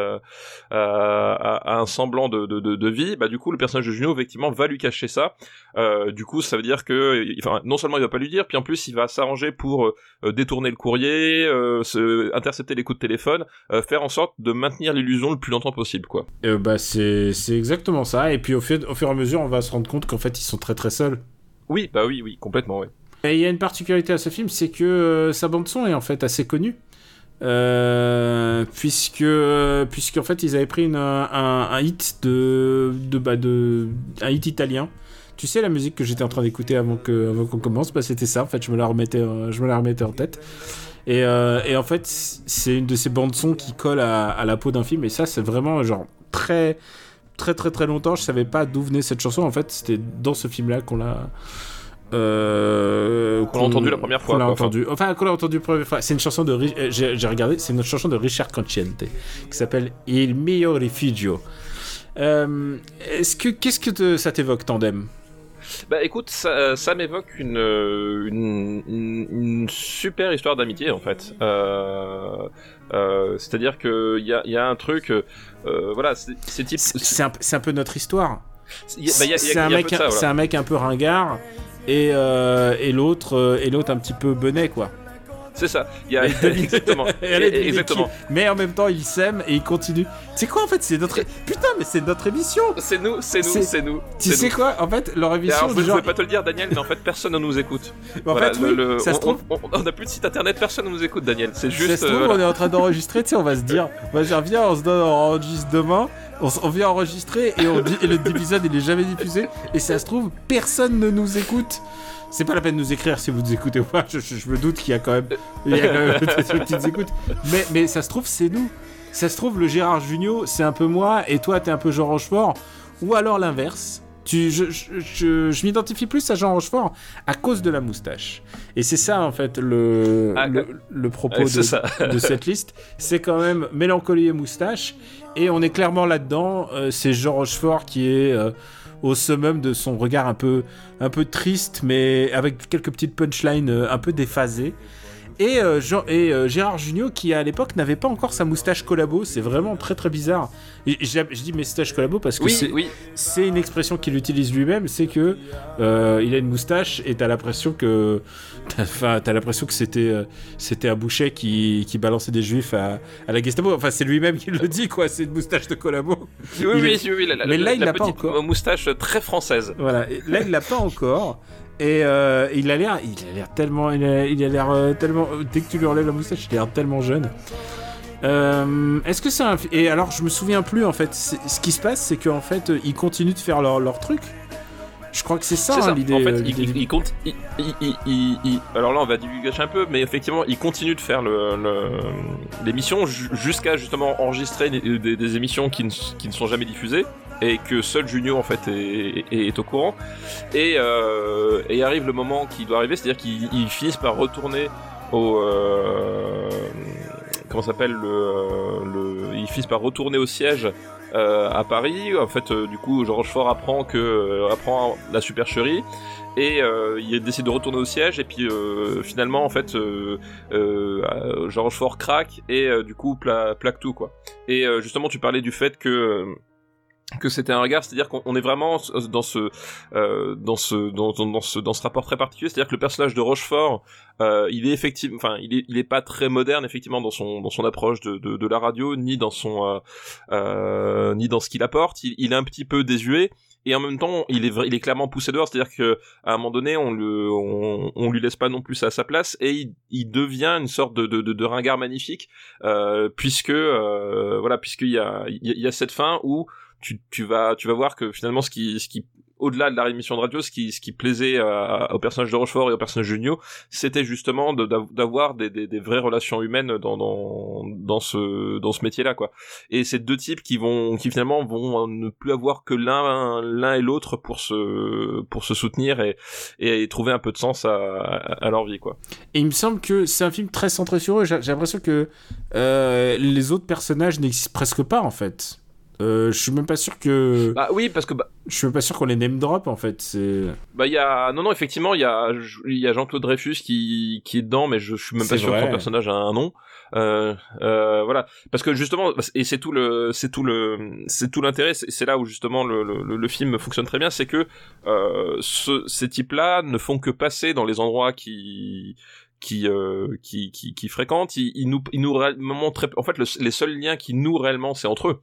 à, un semblant de, vie. Bah du coup, le personnage de Junio effectivement va lui cacher ça. Du coup, ça veut dire que, non seulement il va pas lui dire, puis en plus il va s'arranger pour détourner le courrier, intercepter les coups de téléphone, faire en sorte de maintenir l'illusion le plus longtemps possible, quoi. Euh, bah, c'est c'est exactement ça. Et puis, au fur, au fur et à mesure, on va se rendre compte qu'en fait, ils sont très très seuls. Oui, bah oui, oui, complètement, ouais. Et il y a une particularité à ce film, c'est que euh, sa bande-son est en fait assez connue. Euh, puisque, puisqu'en fait, ils avaient pris une- un, un hit de, de, bah, de, un hit italien. Tu sais, la musique que j'étais en train d'écouter avant que, avant qu'on commence, bah, c'était ça. En fait, je me la remettais, euh, je me la remettais en tête. Et, euh, et en fait, c'est une de ces bandes son qui colle à, à la peau d'un film. Et ça, c'est vraiment genre très, très, très, très longtemps. Je savais pas d'où venait cette chanson. En fait, c'était dans ce film-là qu'on l'a. Euh, Qu'on l'a entendu la première fois, qu'on l'a entendu. Enfin, qu'on l'a entendu la première fois. C'est une chanson de. Euh, J'ai j'ai regardé. C'est une chanson de Richard Conciente qui s'appelle Il mio rifugio. Euh, Est-ce que qu'est-ce que te- ça t'évoque, Tandem? Bah écoute, ça, ça m'évoque une, euh, une, une, super histoire d'amitié en fait. Euh, euh, C'est-à-dire que il y a, y a un truc, euh, voilà, c'est type. C'est un, peu notre histoire. bah, C'est un, voilà. un mec un peu ringard et, euh, et l'autre euh, et l'autre un petit peu benet quoi. C'est ça. Il y a exactement. Exactement. Mais en même temps, il s'aime et il continue. C'est quoi en fait C'est notre putain, mais c'est notre émission. C'est nous, c'est nous, C'est- nous. Tu sais nous. quoi En fait, leur émission, Alors, je ne genre, pouvais pas te le dire, Daniel, mais en fait, personne ne nous écoute. en Voilà, fait, le- oui, le- ça on, se trouve. on- n'a plus de site internet, personne ne nous écoute, Daniel. C'est Ça juste. se trouve, euh, voilà. on est en train d'enregistrer, tu sais, on va se dire, on va dire, viens, on se donne, on enregistre demain, on vient enregistrer et, on dit, et le épisode il est jamais diffusé, et ça se trouve, personne ne nous écoute. C'est pas la peine de nous écrire si vous nous écoutez ou pas, je, je- je me doute qu'il y a quand même, il y a quand même des petites écoutes. Mais, mais ça se trouve, c'est nous. Ça se trouve, le Gérard Junio, c'est un peu moi, et toi, t'es un peu Jean Rochefort, ou alors l'inverse. Tu, je je, je, m'identifie plus à Jean Rochefort à cause de la moustache. Et c'est ça, en fait, le, Ah, le, le propos de cette liste. C'est quand même mélancolie et moustache. Et on est clairement là-dedans. Euh, c'est Jean Rochefort qui est euh, au summum de son regard un peu, un peu triste, mais avec quelques petites punchlines euh, un peu déphasées. Et, euh, Jean, et euh, Gérard Jugnot qui à l'époque n'avait pas encore sa moustache collabo, c'est vraiment très très bizarre. Et je dis moustache collabo parce que Oui, c'est oui. une expression qu'il utilise lui-même, c'est que euh, il a une moustache et t'as l'impression que, t'as- enfin t'as l'impression que c'était c'était un boucher qui, qui balançait des juifs à, à la Gestapo. Enfin c'est lui-même qui le dit quoi, c'est une moustache de collabo. Oui, oui, est- oui, oui, la, la- Mais là, il l'a pas encore. moustache très française. Voilà, et là il l'a pas encore. Et euh, il a l'air, il a l'air tellement, il a l'air euh, tellement. Dès que tu lui enlèves la moustache, il a l'air tellement jeune. Euh, Est-ce que c'est un et alors je me souviens plus en fait. Ce qui se passe, c'est qu'en fait ils continuent de faire leur, leur truc. Je crois que c'est ça, hein, l'idée. En fait, euh, il, compte. alors là, on va divulgacher un peu, mais effectivement, il continue de faire le- le- l'émission ju- jusqu'à justement enregistrer des, des- des émissions qui ne, qui ne sont jamais diffusées et que seul Junio en fait est, est- au courant. Et, euh, et arrive le moment qui doit arriver, c'est-à-dire qu'ils ils finissent par retourner au euh, comment s'appelle le, euh, le ils finissent par retourner au siège euh, à Paris. En fait, euh, du coup, Jean Rochefort apprend que apprend la supercherie et il décide de retourner au siège et puis finalement en fait Jean Rochefort craque et du coup pla- plaque tout quoi. Et justement, tu parlais du fait que que c'était un regard, c'est-à-dire qu'on on est vraiment dans ce euh, dans ce dans, ce dans ce rapport très particulier, c'est-à-dire que le personnage de Rochefort, euh, il est effectivement, enfin, il est il est pas très moderne effectivement dans son dans son approche de de, de la radio, ni dans son euh, euh, ni dans ce qu'il apporte. Il, il est un petit peu désuet. Et en même temps, il est, il est clairement poussé dehors, c'est-à-dire que à un moment donné, on le, on, on lui laisse pas non plus à sa place, et il, il devient une sorte de, de, de, de ringard magnifique, euh, puisque, euh, voilà, puisqu'il y a- il y a cette fin où tu, vas tu vas voir que finalement ce qui ce qui au-delà de la rémission de radio, ce qui, ce qui plaisait euh, au personnage de Rochefort et au personnage de Junio, c'était justement de- d'av- d'avoir des, des, des vraies relations humaines dans, dans, ce, dans ce métier-là, quoi. Et c'est deux types qui vont, qui finalement vont ne plus avoir que l'un, l'un et l'autre pour se, pour se soutenir et, et trouver un peu de sens à, leur vie, quoi. Et il me semble que c'est un film très centré sur eux. J'ai l'impression que euh, les autres personnages n'existent presque pas en fait. Euh, je suis même pas sûr que Bah oui, parce que bah, je suis même pas sûr qu'on les name drop en fait. C'est Bah il y a non non effectivement il y a y a Jean-Claude Dreyfus qui qui est dedans mais je, je suis même pas sûr que son personnage a un nom. Euh, euh, voilà. Parce que justement et c'est tout le c'est tout le c'est tout l'intérêt c'est là où justement le, le, le film fonctionne très bien c'est que euh, ce, ces types là ne font que passer dans les endroits qui qui, euh, qui, qui, qui fréquentent, ils, ils nous, ils nous montrent, en fait, le- les seuls liens qui nous réellement, c'est entre eux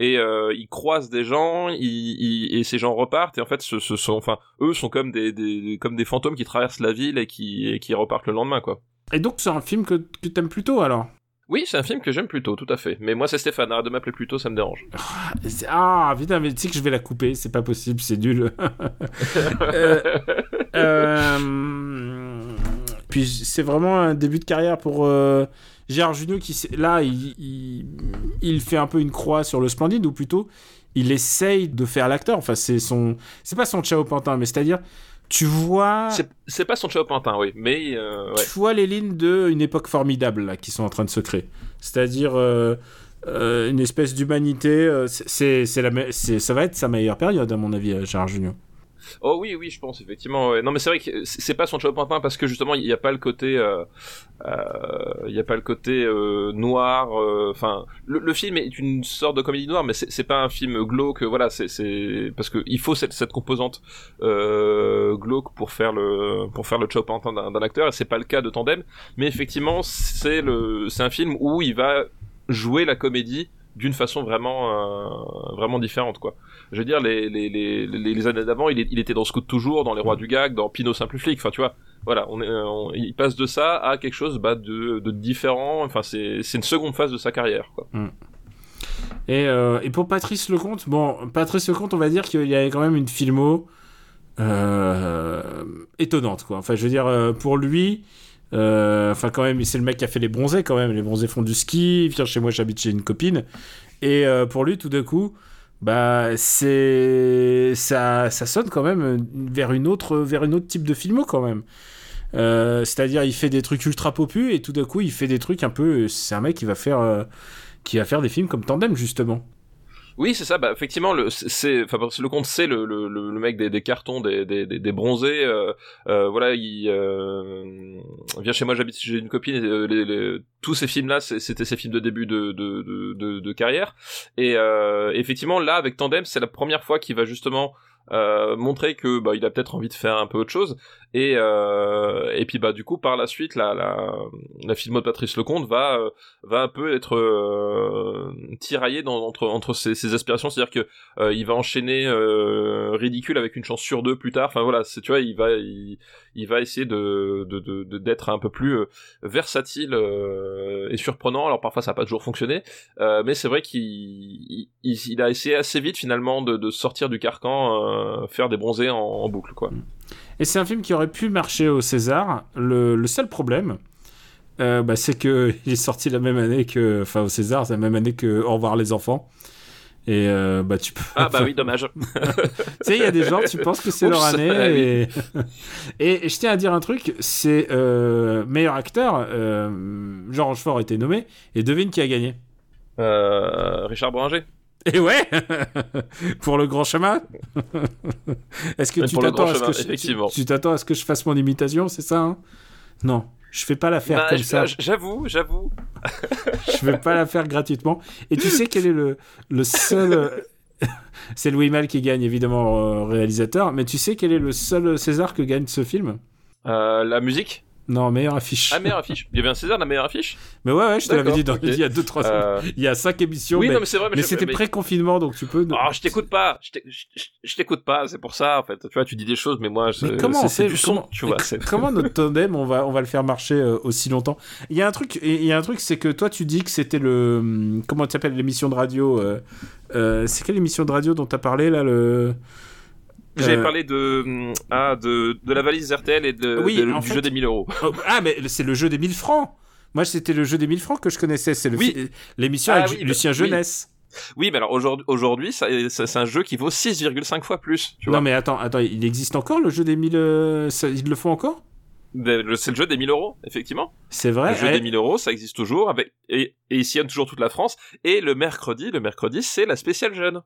et euh, ils croisent des gens, ils, ils- et ces gens repartent et en fait ce, ce sont enfin eux sont comme des, des comme des fantômes qui traversent la ville et qui et qui repartent le lendemain quoi. et donc c'est un film que, que t'aimes plutôt alors? Oui, c'est un film que j'aime plutôt, tout à fait. Mais moi c'est Stéphane, arrête de m'appeler plutôt, ça me dérange. Ah putain mais tu sais que je vais la couper, c'est pas possible, c'est nul. Euh, euh, Puis c'est vraiment un début de carrière pour euh, Gérard Jugnot qui là il, il, il fait un peu une croix sur le Splendide ou plutôt il essaye de faire l'acteur. Enfin c'est son c'est pas son Chao Pantin mais c'est-à-dire tu vois C'est pas son Chao Pantin, oui, mais euh, ouais. tu vois les lignes de une époque formidable là qui sont en train de se créer. C'est-à-dire euh, euh, une espèce d'humanité. c'est- ça va être sa meilleure période à mon avis, Gérard Jugnot. Oh oui, oui, je pense effectivement. Non, mais c'est vrai que c'est pas son Pantin parce que justement il n'y a pas le côté, euh, euh, il y a pas le côté euh, noir. euh, Enfin, le, film est une sorte de comédie noire, mais c'est pas un film glauque. Voilà, c'est parce que il faut cette, composante euh, glauque pour faire le pour faire le d'un d'un acteur. Et c'est pas le cas de Tandem, mais effectivement c'est le c'est un film où il va jouer la comédie d'une façon vraiment euh, vraiment différente quoi. Je veux dire les les les, les, années d'avant il, était dans Scout toujours dans les rois du gag dans Pinot simple flic enfin tu vois. Voilà on est on- il passe de ça à quelque chose bah, de de différent. Enfin c'est c'est une seconde phase de sa carrière quoi. Et, euh, et pour Patrice Lecomte, bon, Patrice Lecomte, on va dire qu'il y avait quand même une filmo euh, étonnante, quoi. Enfin, je veux dire, pour lui, enfin, quand même, c'est le mec qui a fait les bronzés, quand même. Les bronzés font du ski, il vient chez moi, j'habite chez une copine. Et euh, pour lui, tout d'un coup, bah, c'est. Ça, ça sonne quand même vers une autre, vers une autre type de filmo, quand même. Euh, C'est-à-dire, il fait des trucs ultra popus et tout d'un coup, il fait des trucs un peu. C'est un mec qui va faire. euh, qui va faire des films comme Tandem justement. Oui, c'est ça. Bah, effectivement, le, c'est, enfin, le compte, c'est le, le, le mec des, des cartons, des, des, des, bronzés. Euh, euh, voilà, il euh, vient chez moi, j'habite chez une copine. euh, les, tous ces films-là, c'était ses films de début de, de, de, carrière. Et effectivement, là, avec Tandem, c'est la première fois qu'il va justement euh, montrer que bah, il a peut-être envie de faire un peu autre chose. Et euh, et puis bah du coup, par la suite, la la, la filmo de Patrice Lecomte va euh, va un peu être euh, tiraillé dans, entre entre ses, ses aspirations, c'est-à-dire que euh, il va enchaîner euh, ridicule avec une chance sur deux plus tard. Enfin voilà, c'est tu vois, il va il, va essayer de de de- d'être un peu plus euh, versatile est surprenant. Alors parfois ça n'a pas toujours fonctionné, mais c'est vrai qu'il il, il a essayé assez vite finalement de, de sortir du carcan, faire des bronzés en, en boucle quoi. Et c'est un film qui aurait pu marcher au César. Le, le seul problème, euh, bah, c'est que il est sorti la même année que, enfin au César, c'est la même année que Au revoir les enfants. Et euh, bah tu peux. Ah bah oui, dommage. tu sais, il y a des gens, tu penses que c'est leur année. ah oui. et... et... je tiens à dire un truc, c'est euh, meilleur acteur. Euh, Jean Rochefort a été nommé et devine qui a gagné? Euh, Richard Boranger. Et ouais, pour le grand chemin. Est-ce que tu t'attends à ce chemin, que je... effectivement. tu tu t'attends à ce que je fasse mon imitation, c'est ça hein? Non, je fais pas la faire Bah, comme ça. J'avoue, j'avoue. je vais pas la faire gratuitement. Et tu sais quel est le, le seul. euh, c'est Louis Malle qui gagne, évidemment, euh, réalisateur. Mais tu sais quel est le seul César que gagne ce film? Euh, la musique? Non, meilleure affiche. Ah, meilleure affiche. Il y avait un César la meilleure affiche. Mais ouais, ouais, je te l'avais dit dans- il y a 2-3 semaines. Euh, Il y a 5 émissions. oui, mais non, mais c'est vrai. Mais, mais c'était mais- pré-confinement, donc tu peux. Oh, je t'écoute pas. Je t'é- je- je- je t'écoute pas. C'est pour ça, en fait. Tu vois, tu dis des choses, mais moi, je- Mais comment c'est du son, comment, tu vois. comment notre tandem on va on va le faire marcher euh, aussi longtemps? Il y a un truc il y a un truc c'est que toi tu dis que c'était le hum, comment tu s'appelle l'émission de radio euh, euh, c'est quelle émission de radio dont tu as parlé là le J'avais Euh, parlé de, hum, ah, de, de la valise RTL et de, Oui, de- du fait- jeu des 1000 euros. Oh, ah mais c'est le jeu des 1000 francs. Moi c'était le jeu des 1000 francs que je connaissais, c'est Oui. l'émission Ah avec oui, bah, Lucien oui. Jeunesse. Oui, mais alors aujourd'hui, ça- c'est un jeu qui vaut 6,5 fois plus. Tu vois. Non mais attends, attends, il existe encore le jeu des 1000 euh, ça- ils le font encore? Le- C'est le jeu des 1000 euros, effectivement. C'est vrai. le jeu eh, des 1000 euros, ça existe toujours, avec, et, et il sillonne toujours toute la France. Et le mercredi, le mercredi, c'est la spéciale jeune.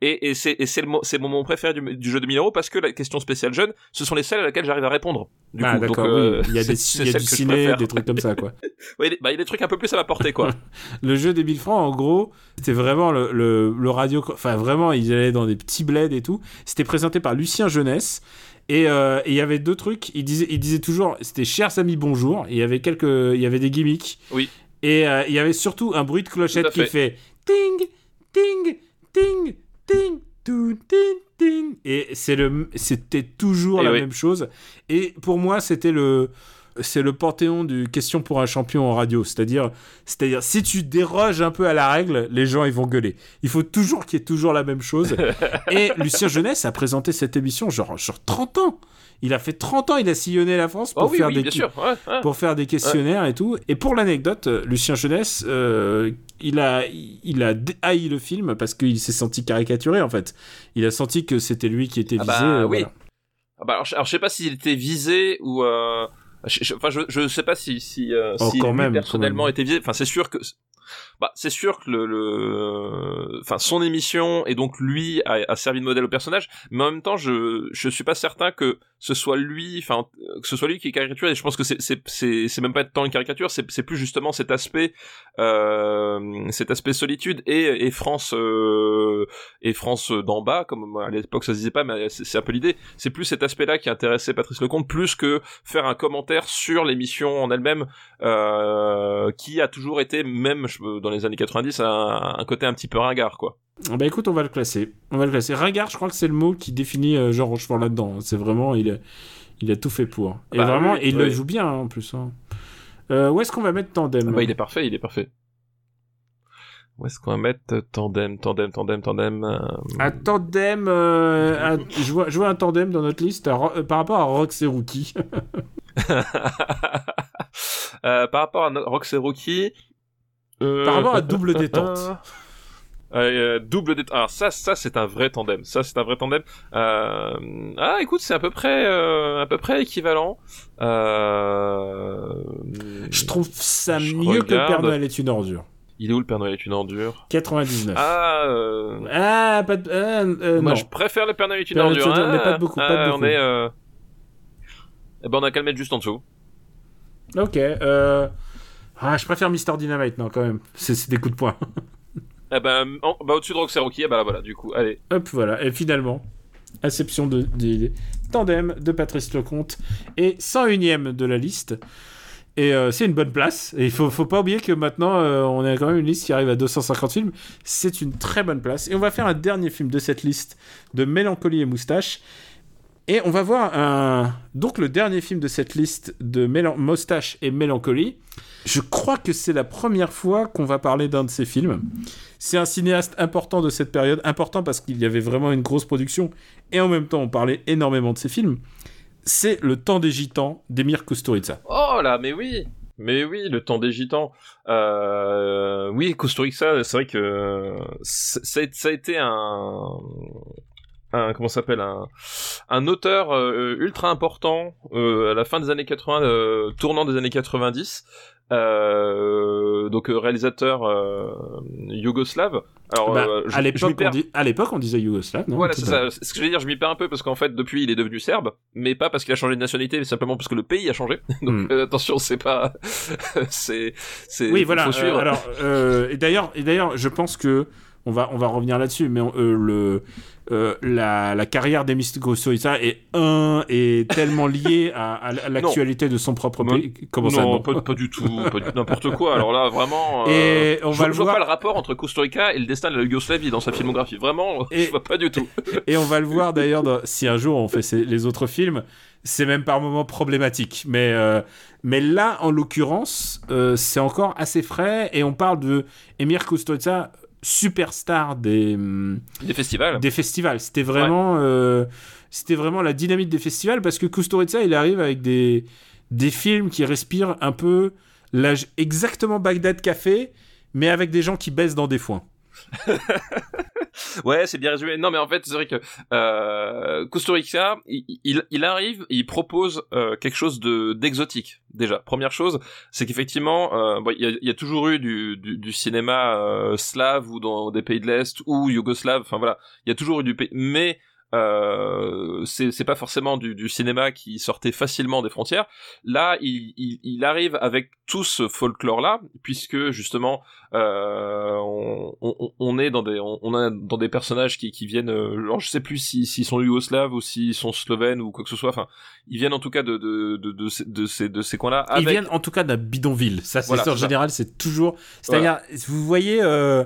Et, et c'est c'est mo- mon moment préféré du, du jeu 1000 euros parce que la question spéciale jeune, ce sont les seules à laquelle j'arrive à répondre. Du ah d'accord, euh, oui. il y a, des, il y a c'est du ciné, des trucs comme ça quoi. Ouais, il y a- bah, il y a des trucs un peu plus à m'apporter, quoi. Le jeu des 1000 francs, en gros, c'était vraiment le, le, le radio. Enfin, vraiment, ils allaient dans des petits bleds et tout. C'était présenté par Lucien Jeunesse. Et euh, il y avait deux trucs. Il disait, il disait toujours, c'était chers amis, bonjour. Et il y avait quelques, il y avait des gimmicks. Oui. Et euh, il y avait surtout un bruit de clochette qui fait fait. ting, ting, ting, ting, tout, ting, ting. Et c'est le, c'était toujours Et la oui. même chose. Et pour moi, c'était le, c'est le panthéon du question pour un champion en radio. C'est-à-dire, c'est-à-dire, si tu déroges un peu à la règle, les gens ils vont gueuler. Il faut toujours qu'il y ait toujours la même chose. Et Lucien Jeunesse a présenté cette émission genre sur 30 ans. Il a fait 30 ans, il a sillonné la France pour Oh oui, faire oui, des bien sûr. Ouais, ouais. pour faire des questionnaires et tout. Et pour l'anecdote, euh, Lucien Jeunesse, euh, il a, il a haï le film parce qu'il s'est senti caricaturé en fait. Il a senti que c'était lui qui était Ah visé. bah, euh, oui. voilà. Ah bah, alors, je, alors, je sais pas s'il était visé ou. Euh... je- je- Enfin, je, je sais pas si si, euh, Oh, si quand lui, même, personnellement quand même. était visé. Enfin, c'est sûr que. Bah, c'est sûr que le, le, enfin, son émission et donc lui a, servi de modèle au personnage, mais en même temps, je, je suis pas certain que ce soit lui, enfin, que ce soit lui qui est caricaturé. Et je pense que c'est, c'est, c'est, même pas tant une caricature, c'est, c'est plus justement cet aspect, euh, cet aspect solitude et, et France, euh, et France d'en bas, comme à l'époque ça se disait pas, mais c'est, un peu l'idée. C'est plus cet aspect-là qui intéressait Patrice Lecomte, plus que faire un commentaire sur l'émission en elle-même, euh, qui a toujours été, même dans les années 90, un, un côté un petit peu ringard, quoi. Ah Bah écoute, on va le classer. On va le classer. Ringard, je crois que c'est le mot qui définit euh, Jean Rochefort là-dedans. C'est vraiment, il a, il a tout fait pour. Et Bah, vraiment, oui, et il le joue bien hein, en plus. hein. Euh, où est-ce qu'on va mettre Tandem Ah bah, il est parfait, il est parfait. Où est-ce qu'on va mettre tandem, tandem, tandem, tandem euh, Un tandem, euh, un- je, vois, je vois un tandem dans notre liste à euh, par rapport à Rox et Rookie. Par rapport à no- Rox et Rocky... euh, Par rapport à Double Détente. Euh, double détente. Alors ça, ça c'est un vrai tandem. Ça c'est un vrai tandem. Euh... Ah, écoute, c'est à peu près, euh, à peu près équivalent. Euh... je trouve ça Je mieux que le Père. Noël est une ordure. Il est où le Père Noël est une ordure? 99. Ah, euh... Ah, pas de... euh, moi non. je préfère le Père Noël est une Père Noël ordure. mais Ah, pas de beaucoup, pas de ah, beaucoup. On est. Euh... Eh ben on a qu'à le mettre juste en dessous. Ok. Ah, je préfère Mister Dynamite, non, quand même. C'est des coups de poing. Eh ben, en- bah, au-dessus de Roxy Rocky, eh ben là, voilà, du coup, allez. Hop, voilà. Et finalement, Inception de, de- Tandem de Patrice Lecomte et 101ème de la liste. Et euh, c'est une bonne place. Et il faut, faut pas oublier que maintenant, euh, on a quand même une liste qui arrive à 250 films. C'est une très bonne place. Et on va faire un dernier film de cette liste de Mélancolie et Moustache. Et on va voir un... donc le dernier film de cette liste de Mélan- Moustache et Mélancolie. Je crois que c'est la première fois qu'on va parler d'un de ses films. C'est un cinéaste important de cette période, important parce qu'il y avait vraiment une grosse production et en même temps on parlait énormément de ses films. C'est Le Temps des Gitans d'Emir Kusturica. Oh là, mais oui mais oui, le temps des gitans. Euh, oui, Kusturica, c'est vrai que ça, ça, a été un, un comment s'appelle un, un auteur euh, ultra important euh, à la fin des années 80, euh, tournant des années 90. Euh, donc réalisateur yougoslave. Alors Bah, je- à l'époque, on, dit- à l'époque, on disait yougoslave, non? Voilà, c'est ça. Ce que je veux dire, je m'y perds un peu parce qu'en fait, depuis, il est devenu serbe, mais pas parce qu'il a changé de nationalité, mais simplement parce que le pays a changé. Donc Hmm. attention, c'est pas, c'est, c'est. Oui, voilà. faut alors, et d'ailleurs, et d'ailleurs, je pense que on va, on va revenir là-dessus, mais on- le, euh, la, la carrière d'Emir Kusturica est un est tellement liée à, à l'actualité de son propre Non. pays. Comment ça non, non pas, pas du tout, pas du- n'importe quoi. Alors là, vraiment. euh, Et on je, va le je vois voir. pas le rapport entre Costa Rica et le destin de la Yougoslavie dans sa filmographie. Vraiment, Et- je vois pas du tout. Et on va le voir d'ailleurs si un jour on fait les autres films, c'est même par moments problématique. Mais, euh, mais là, en l'occurrence, euh, c'est encore assez frais et on parle de Emir Kusturica, superstar des, Des festivals. des festivals. C'était vraiment, euh, c'était vraiment la dynamique des festivals parce que Kusturica, il arrive avec des, des films qui respirent un peu l'âge exactement Bagdad Café, mais avec des gens qui baissent dans des foins. Ouais, c'est bien résumé. Non, mais en fait, c'est vrai que euh, Costa il, il, il arrive, il propose euh, quelque chose de d'exotique. Déjà, première chose, c'est qu'effectivement, euh, bon, il y, a, il y a toujours eu du, du, du cinéma euh, slave ou dans des pays de l'est ou yougoslave. Enfin voilà, il y a toujours eu du pays, mais euh, c'est pas forcément du, du cinéma qui sortait facilement des frontières. Là, il, il, il arrive avec tout ce folklore-là, puisque justement, euh, on, on, on est dans des on, on a dans des personnages qui, qui viennent, euh, alors je sais plus si s'ils sont yougoslaves ou s'ils sont slovènes ou quoi que ce soit. Enfin, ils viennent en tout cas de de de, de, ces- de ces de ces coins-là. Ils viennent en tout cas d'un bidonville. Ça, c'est Voilà, en ça. général, c'est toujours. C'est-à-dire, vous voyez euh,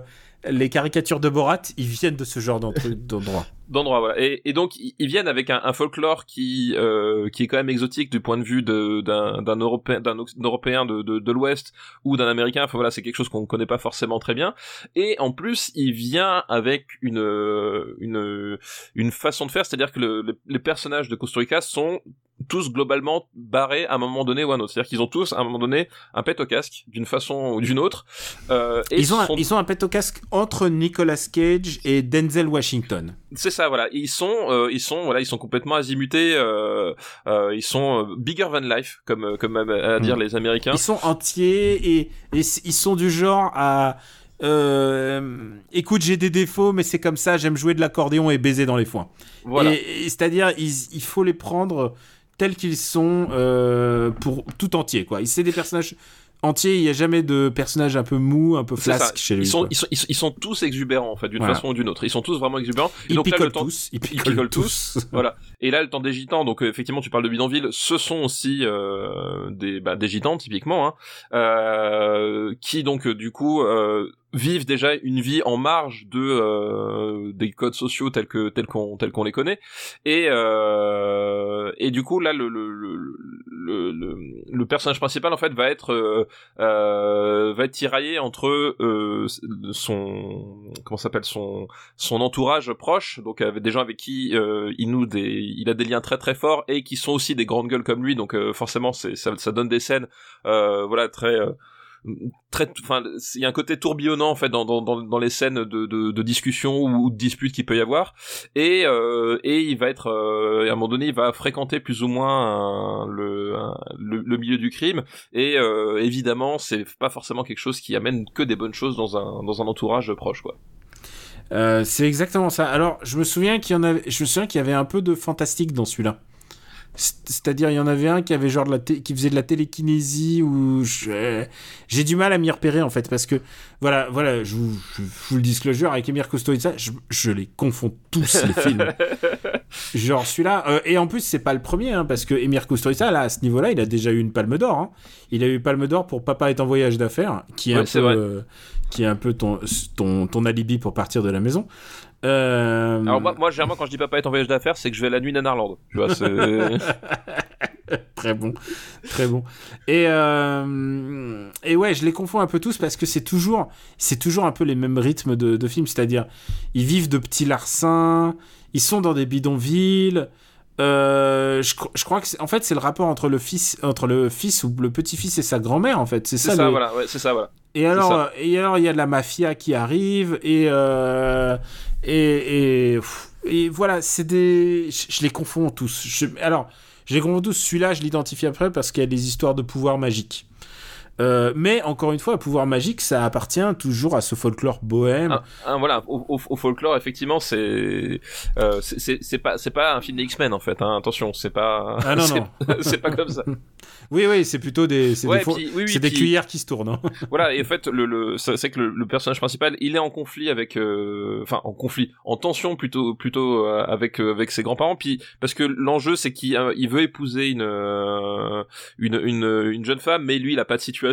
les caricatures de Borat, ils viennent de ce genre d'endroit. d'endroits. Voilà. Et, et donc ils viennent avec un, un folklore qui euh, qui est quand même exotique du point de vue d'un d'un européen d'un européen de de, de l'ouest ou d'un américain. Enfin voilà c'est quelque chose qu'on ne connaît pas forcément très bien. Et en plus il vient avec une euh, une une façon de faire. C'est-à-dire que le- le- les personnages de Costa Rica sont tous globalement barrés à un moment donné ou à un autre c'est-à-dire qu'ils ont tous à un moment donné un pet au casque d'une façon ou d'une autre euh, et Ils ont, un, sont- ils ont un pet au casque entre Nicolas Cage et Denzel Washington. C'est ça, voilà. Ils sont, euh, ils sont, voilà, ils sont complètement azimutés. Euh, ils sont bigger than life, comme, comme à dire Mm. les Américains. Ils sont entiers et, ils sont du genre à. euh, écoute, j'ai des défauts, mais c'est comme ça, j'aime jouer de l'accordéon et baiser dans les foins. Voilà. Et, et c'est-à-dire, il faut les prendre tels qu'ils sont euh, pour tout entier, quoi. C'est des personnages entiers, il n'y a jamais de personnage un peu mou, un peu flasque chez lui. Ils sont, quoi. ils sont, ils sont, ils sont tous exubérants en fait, d'une Voilà. façon ou d'une autre. Ils sont tous vraiment exubérants. Et Ils donc là, picolent le temps, tous. Ils picolent picolent tous. tous. voilà. Et là, le temps des gitans. Donc euh, effectivement, tu parles de bidonville. Ce sont aussi euh, des, bah, des gitans typiquement, hein, euh, qui donc euh, du coup euh, vivent déjà une vie en marge de euh, des codes sociaux tels que tels qu'on tels qu'on les connaît. Et euh, et du coup là, le le, le le le personnage principal en fait va être euh, euh, va être tiraillé entre euh, son comment s'appelle son son entourage proche donc avec des gens avec qui euh, il noue des il a des liens très très forts et qui sont aussi des grandes gueules comme lui donc forcément c'est ça, ça donne des scènes voilà très très il y a un côté tourbillonnant en fait dans les scènes de, discussion ou de disputes qu'il peut y avoir et euh, il va être euh, à un moment donné il va fréquenter plus ou moins le, milieu du crime et euh, évidemment c'est pas forcément quelque chose qui amène que des bonnes choses dans un dans un entourage proche quoi Euh, c'est exactement ça. Alors, je me souviens qu'il y en avait, je me souviens qu'il y avait un peu de fantastique dans celui-là. C'est- C'est-à-dire, il y en avait un qui avait genre de la qui faisait de la télékinésie ou j'ai du mal à m'y repérer en fait parce que voilà, voilà, je vous, je vous le disclosure avec Emir Kusturica, je, je les confonds tous les films. Genre celui-là, euh, et en plus c'est pas le premier, hein, parce que Emir Kusturica, là, à ce niveau-là, il a déjà eu une Palme d'Or. hein. Il a eu Palme d'Or pour Papa est en voyage d'affaires, qui est Ouais, un peu, euh, qui est un peu ton, ton, ton alibi pour partir de la maison. Euh, Alors moi, moi généralement quand je dis papa est en voyage d'affaires, c'est que je vais la nuit Nanarland. Tu vois, très bon, très bon. Et euh, et ouais, je les confonds un peu tous parce que c'est toujours c'est toujours un peu les mêmes rythmes de, de films, c'est-à-dire ils vivent de petits larcins, ils sont dans des bidonvilles. Euh, je, je crois que c'est- en fait c'est le rapport entre le fils entre le fils ou le petit-fils et sa grand-mère en fait c'est ça, ça, le- voilà, ouais, c'est ça, voilà. et alors, ça. euh, et alors, il y a de la mafia qui arrive et euh, et, et, pff, et voilà, c'est des, je, je les confonds tous. Je- alors, je les confonds tous. Celui-là, je l'identifie après parce qu'il y a des histoires de pouvoir magique. Euh, mais encore une fois, le pouvoir magique, ça appartient toujours à ce folklore bohème. Un- un- voilà, au, au- au folklore, effectivement, c'est euh, c'est- pas c'est pas un film des X-Men en fait. Hein, attention, c'est pas Ah non, c'est- non. c'est pas comme ça. Oui, oui, c'est plutôt des, c'est Ouais, des, puis- oui, oui, c'est des puis- cuillères qui se tournent. hein. voilà, et en fait, le, le c'est que le, le personnage principal, il est en conflit avec, euh, enfin, en conflit, en tension plutôt, plutôt avec avec ses grands-parents. Puis parce que l'enjeu, c'est qu'il il veut épouser une, une une une jeune femme, mais lui, il a pas de situation,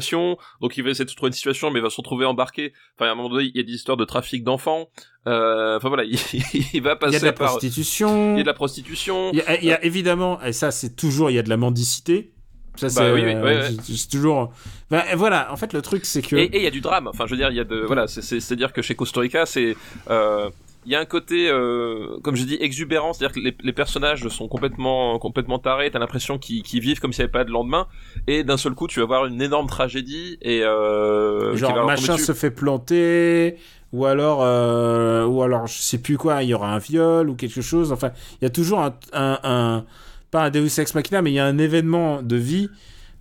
donc il va essayer de trouver une situation, mais il va se retrouver embarqué. Enfin, à un moment donné, il y a des histoires de trafic d'enfants. Euh, Enfin voilà, il, il va Il y a passer de la par, prostitution. il y a de la prostitution. Il y a, il y a évidemment, et ça c'est toujours, il y a de la mendicité. Ça c'est Bah oui, oui, euh, ouais, ouais. c'est- toujours. Ben, voilà, en fait le truc c'est que. Et il y a du drame. Enfin, je veux dire, il y a de voilà, c'est c'est c'est dire que chez Costa Rica, c'est euh, il y a un côté, euh, comme je dis, exubérant, c'est-à-dire que les, les personnages sont complètement complètement tarés. T'as l'impression qu'ils vivent comme s'il n'y avait pas de lendemain, et d'un seul coup, tu vas voir une énorme tragédie et euh, Genre machin se fait planter ou alors euh, ou alors je sais plus quoi il y aura un viol ou quelque chose enfin il y a toujours un, un, un- pas un Deus ex machina mais il y a un événement de vie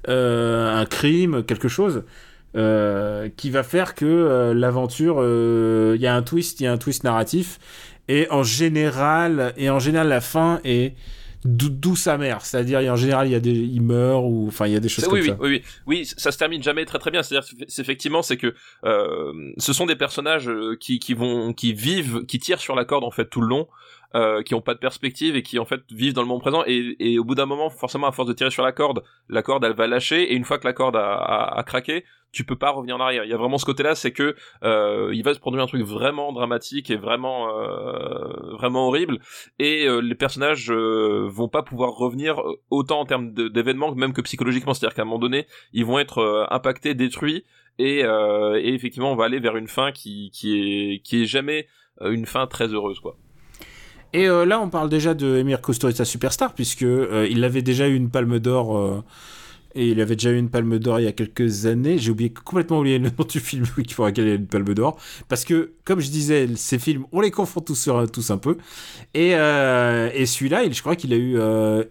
euh, un crime quelque chose euh, qui va faire que euh, l'aventure euh, il y a un twist il y a un twist narratif. Et en général et en général la fin est d'où sa mère. C'est-à-dire en général il y a des il meurt ou enfin il y a des choses comme oui, oui, ça. oui, oui, oui, ça se termine jamais très très bien. C'est-à-dire, c'est effectivement, c'est que euh, ce sont des personnages euh, qui qui vont, qui vivent, qui tirent sur la corde en fait tout le long, euh, qui ont pas de perspective et qui en fait vivent dans le moment présent. Et, et au bout d'un moment, forcément, à force de tirer sur la corde, la corde elle va lâcher. Et une fois que la corde a, a, a craqué, tu peux pas revenir en arrière. Il y a vraiment ce côté-là, c'est que euh, il va se produire un truc vraiment dramatique et vraiment euh, vraiment horrible et euh, les personnages euh, vont pas pouvoir revenir euh, autant en termes d'événements même que psychologiquement c'est-à-dire qu'à un moment donné ils vont être impactés détruits et, et effectivement on va aller vers une fin qui qui est qui est jamais une fin très heureuse quoi Et euh, là, on parle déjà de Emir Kusturica Superstar, puisque euh, il avait déjà eu une palme d'or. euh, et il avait déjà eu une palme d'or il y a quelques années. J'ai oublié, complètement oublié le nom du film oui, pour lequel il a une palme d'or. Parce que, comme je disais, ces films, on les confond tous, tous un peu. Et, et celui-là, il- je crois qu'il a, eu,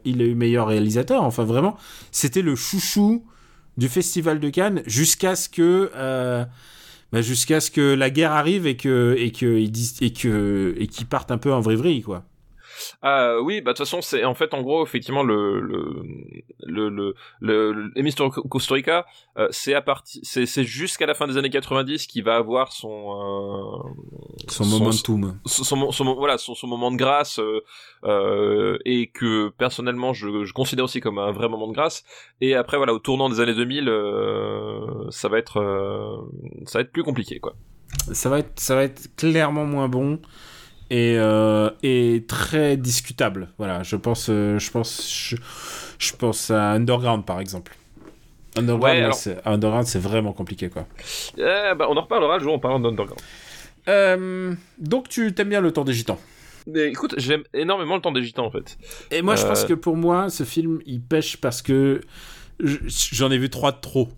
il a eu meilleur réalisateur. Enfin, vraiment, c'était le chouchou du Festival de Cannes jusqu'à ce que. Bah, jusqu'à ce que la guerre arrive et que et que disent et que et qu'ils partent un peu en vrille quoi. Ah oui, bah de toute façon c'est en fait en gros effectivement le le le le, le, le Emi Stor- Costa Rica euh, c'est à partir c'est c'est jusqu'à la fin des années 90 qu'il va avoir son euh, Son momentum. son, son, son- voilà son, son moment de grâce euh, euh, et que personnellement je, je considère aussi comme un vrai moment de grâce. Et après voilà au tournant des années 2000 euh, ça va être euh, ça va être plus compliqué quoi. Ça va être ça va être clairement moins bon et euh, et très discutable. Voilà, je pense euh, je pense je, je pense à Underground par exemple. Underground, Ouais, là, alors- c'est- Underground, c'est vraiment compliqué quoi. Eh, bah, on en reparlera le jour on parlera d'Underground Euh, donc tu t'aimes bien le temps des gitans? mais écoute j'aime énormément le temps des gitans en fait Et moi, je Euh. pense que pour moi, ce film, il pêche parce que je- j'en ai vu trois de trop.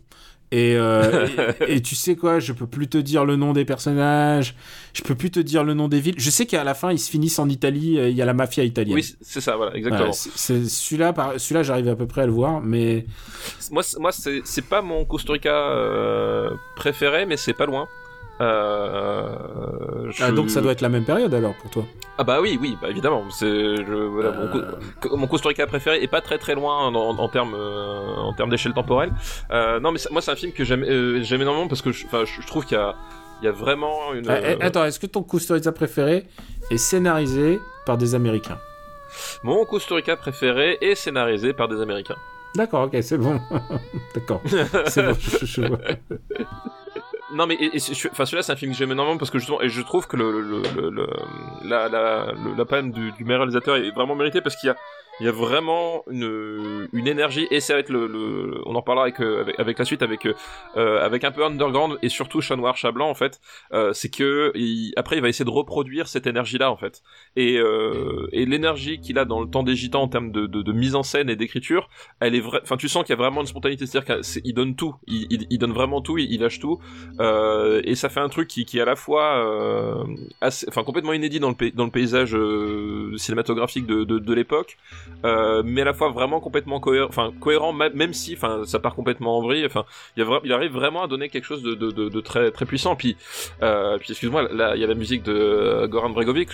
Et, euh, et, et tu sais quoi, je peux plus te dire le nom des personnages, je peux plus te dire le nom des villes. Je sais qu'à la fin, ils se finissent en Italie, euh, il y a la mafia italienne. oui c'est- ça voilà exactement c'est- celui-là, par- celui-là, j'arrive à peu près à le voir, mais moi moi c'est pas mon Costa Rica euh, préféré mais c'est pas loin euh, ah, donc ça doit être la même période alors pour toi. Ah bah oui, oui, bah évidemment. C'est je- voilà, mon, co- mon Costa Rica préféré est pas très très loin en, en, en termes euh, en termes d'échelle temporelle. Euh, non, mais moi c'est un film que j'aime euh, j'aime énormément parce que je, trouve qu'il y a il y a vraiment une. Ah, eh, attends, est-ce que ton Costa Rica préféré est scénarisé par des Américains? Mon Costa Rica préféré est scénarisé par des Américains. D'accord, ok, c'est bon. D'accord, c'est bon, je, je vois. Non mais et, et enfin celui-là c'est un film que j'aime énormément parce que justement et je trouve que le, la, la, la palme du, du meilleur réalisateur est vraiment méritée parce qu'il y a Il y a vraiment une, une énergie et c'est avec le, le, on en reparlera avec, euh, avec, avec la suite avec euh, avec un peu underground et surtout Sean Noir Chablanc en fait. Euh, c'est que il, après il va essayer de reproduire cette énergie là en fait et euh, et l'énergie qu'il a dans le temps des gitans en termes de, de, de mise en scène et d'écriture, elle est vraie. Enfin tu sens qu'il y a vraiment une spontanéité, c'est-à-dire qu'il donne tout, il, il, donne vraiment tout, il, lâche tout euh, et ça fait un truc qui, qui est à la fois euh, assez, enfin complètement inédit dans le dans le paysage euh, cinématographique de, de l'époque. Euh, mais à la fois vraiment complètement cohérent, enfin cohérent même si, enfin ça part complètement en vrille. Enfin, il, il, arrive vraiment à donner quelque chose de, de, de très très puissant. Puis, euh, puis excuse-moi, là il y a la musique de Goran Bregovic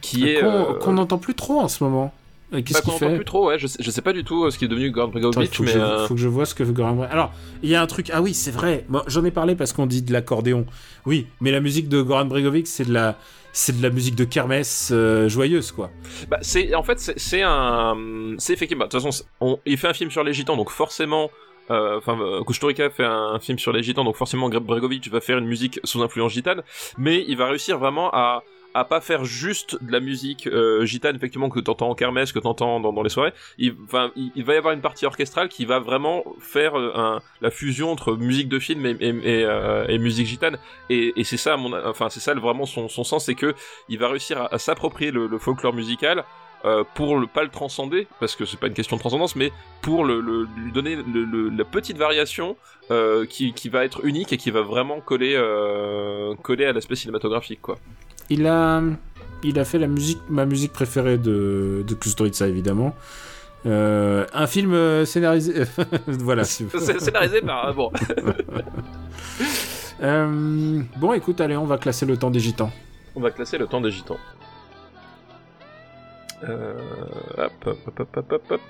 qui est qu'on qu n'entend plus trop en ce moment. Qu'est-ce bah, qu'il fait plus trop, ouais. Je sais, je sais pas du tout ce qui est devenu Goran Bregovic, mais je, faut que je vois ce que Goran Bregovic. Alors, il y a un truc. Ah oui, c'est vrai. J'en ai parlé parce qu'on dit de l'accordéon. Oui, mais la musique de Goran Bregovic, c'est de la c'est de la musique de kermesse euh, joyeuse quoi. Bah c'est en fait c'est un c'est effectivement de toute façon on, il fait un film sur les gitans donc forcément enfin euh, fait un, film sur les gitans donc forcément Bregovic va faire une musique sous influence gitane mais il va réussir vraiment à à pas faire juste de la musique euh, gitane effectivement que t'entends en kermesse que t'entends dans, dans les soirées. Il, il, il, va y avoir une partie orchestrale qui va vraiment faire euh, un, la fusion entre musique de film et, et, euh, et musique gitane. Et, et c'est ça mon enfin c'est ça vraiment son, son sens c'est que il va réussir à, à s'approprier le, le, folklore musical euh, pour le pas le transcender parce que c'est pas une question de transcendance mais pour le, le lui donner le, la petite variation euh, qui, qui va être unique et qui va vraiment coller euh, coller à l'aspect cinématographique quoi il a, il a fait la musique, ma musique préférée de, de Kusturica, évidemment. Euh, un film scénarisé. voilà. scénarisé par. Bon. euh, bon, écoute, allez, on va classer le temps des gitans. On va classer le temps des gitans. Euh, hop, hop, hop, hop, hop, hop.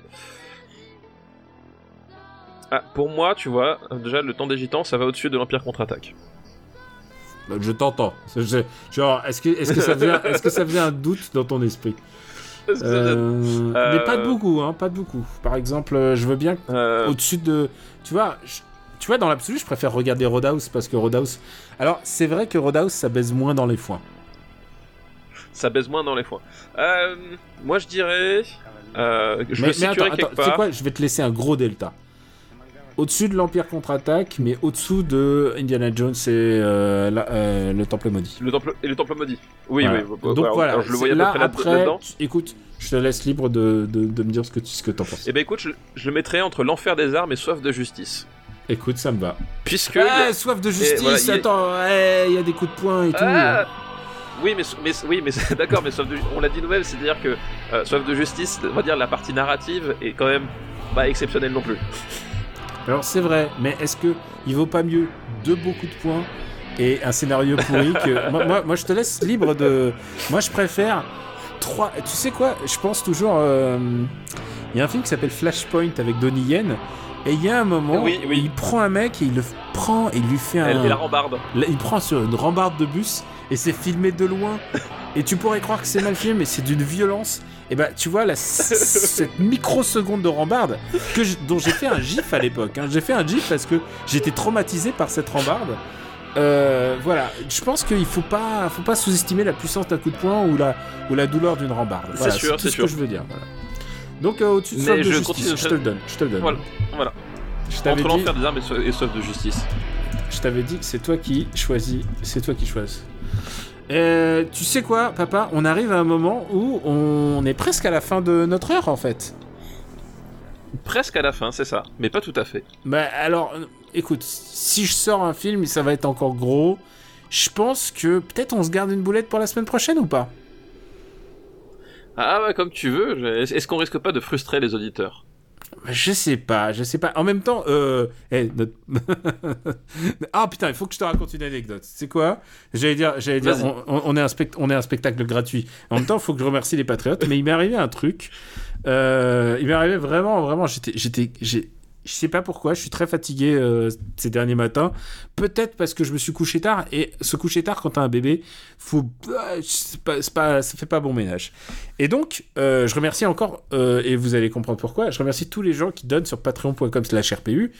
Ah, pour moi, tu vois, déjà, le temps des gitans, ça va au-dessus de l'Empire contre-attaque. Bah, je t'entends. Genre, est-ce que, est que, ça vient, est-ce que ça vient un doute dans ton esprit euh, euh... Mais pas de beaucoup, hein, pas de beaucoup. Par exemple, euh, je veux bien euh... au-dessus de, tu vois, je... tu vois, dans l'absolu, je préfère regarder Roadhouse parce que Roadhouse. Alors, c'est vrai que Roadhouse, ça baise moins dans les foins. Ça baise moins dans les foins. Euh, moi, je dirais, je mais, mais attends, attends, quoi Je vais te laisser un gros delta au-dessus de l'Empire contre-attaque, mais au-dessous de Indiana Jones et euh, la, euh, le Temple maudit. Le temple et le Temple maudit. Oui, voilà. oui. Donc voilà. Alors, je le voyais là, là après, écoute, je te laisse libre de, de, de, me dire ce que tu ce que en penses. Eh ben écoute, je, je, le mettrais entre l'enfer des armes et soif de justice. Écoute, ça me va. Puisque. Ah, soif de justice. Voilà, attends, il y a des coups de poing et tout. Ah oui, mais, mais oui, mais d'accord, mais soif de, on l'a dit nous-mêmes, c'est-à-dire que euh, soif de justice, on va dire la partie narrative est quand même pas exceptionnelle non plus. Alors c'est vrai, mais est-ce que il vaut pas mieux deux beaucoup de points et un scénario pourri que moi, moi, moi, je te laisse libre de. Moi je préfère trois. Tu sais quoi Je pense toujours. Euh... Il y a un film qui s'appelle Flashpoint avec Donnie Yen. Et il y a un moment oui, oui. il prend un mec et il le prend et il lui fait un. Et la rambarde. Il prend sur une rambarde de bus et c'est filmé de loin. et tu pourrais croire que c'est mal filmé, mais c'est d'une violence. Et bah, tu vois, la, cette microseconde de rambarde que je, dont j'ai fait un gif à l'époque. Hein. J'ai fait un gif parce que j'étais traumatisé par cette rambarde. Euh, voilà, je pense qu'il faut pas, faut pas sous-estimer la puissance d'un coup de poing ou la, ou la douleur d'une rambarde. Voilà, c'est sûr, c'est ce que je veux dire. Voilà. Donc euh, au-dessus de, de je justice, je te le donne, je te le donne. Voilà, voilà. Je Entre l'enfer des armes et soif de justice. Je t'avais dit que c'est toi qui choisis, c'est toi qui choisis. Euh, tu sais quoi, papa On arrive à un moment où on est presque à la fin de notre heure, en fait. Presque à la fin, c'est ça, mais pas tout à fait. Bah alors, écoute, si je sors un film, ça va être encore gros. Je pense que peut-être on se garde une boulette pour la semaine prochaine ou pas? Ah bah comme tu veux. Est-ce qu'on risque pas de frustrer les auditeurs? Je sais pas, je sais pas. En même temps, euh... Hey, notre... ah putain, il faut que je te raconte une anecdote. C'est quoi? J'allais dire, j'allais dire, on, on, est un spect... on est un spectacle gratuit. En même temps, il faut que je remercie les patriotes. Mais il m'est arrivé un truc. Euh... Il m'est arrivé vraiment, vraiment. J'étais, j'étais, j'ai je sais pas pourquoi, je suis très fatigué euh, ces derniers matins. Peut-être parce que je me suis couché tard. Et se coucher tard quand t'as un bébé, faut, c'est pas, pas, ça fait pas bon ménage. Et donc, euh, je remercie encore, euh, et vous allez comprendre pourquoi, je remercie tous les gens qui donnent sur patreon.com/rpu.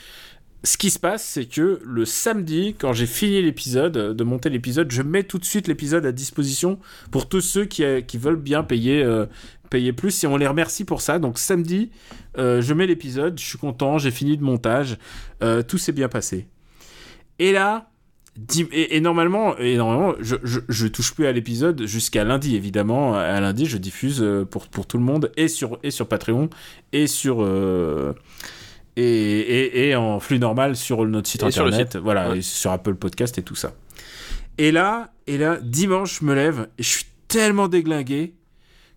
ce qui se passe, c'est que le samedi, quand j'ai fini l'épisode, euh, de monter l'épisode, je mets tout de suite l'épisode à disposition pour tous ceux qui, euh, qui veulent bien payer, euh, payer plus et on les remercie pour ça. Donc samedi, je mets l'épisode, je suis content, j'ai fini le montage, tout s'est bien passé. Et là, et, normalement, et normalement je, je, je touche plus à l'épisode jusqu'à lundi, évidemment. À lundi, je diffuse pour, pour tout le monde et sur, et sur Patreon et sur. Et, et, et en flux normal sur notre site Et sur internet, site. voilà, Ouais. et sur Apple Podcast et tout ça. Et là, et là, dimanche, je me lève et je suis tellement déglingué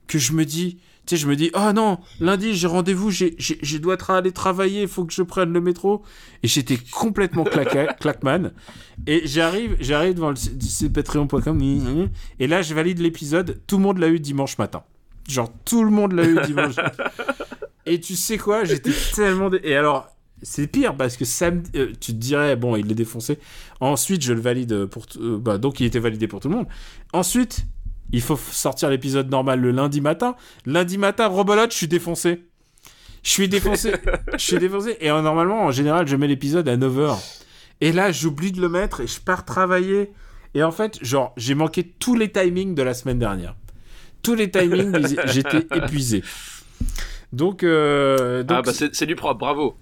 que je me dis, tu sais, je me dis, oh non, lundi j'ai rendez-vous, je dois tra- aller travailler, il faut que je prenne le métro. Et j'étais complètement claqueman. Et j'arrive, j'arrive devant le patreon.com et là je valide l'épisode. Tout le monde l'a eu dimanche matin. Genre tout le monde l'a eu dimanche. et tu sais quoi, j'étais tellement dé- et alors c'est pire parce que samedi, euh, tu te dirais bon il est défoncé. Ensuite je le valide pour t- euh, bah donc il était validé pour tout le monde. Ensuite il faut sortir l'épisode normal le lundi matin. Lundi matin, Robolote, je suis défoncé. Je suis défoncé. je suis défoncé. Et euh, normalement, en général, je mets l'épisode à 9h. Et là, j'oublie de le mettre et je pars travailler. Et en fait, genre, j'ai manqué tous les timings de la semaine dernière. Tous les timings, j'étais épuisé. Donc, euh, donc ah bah c'est du propre, bravo.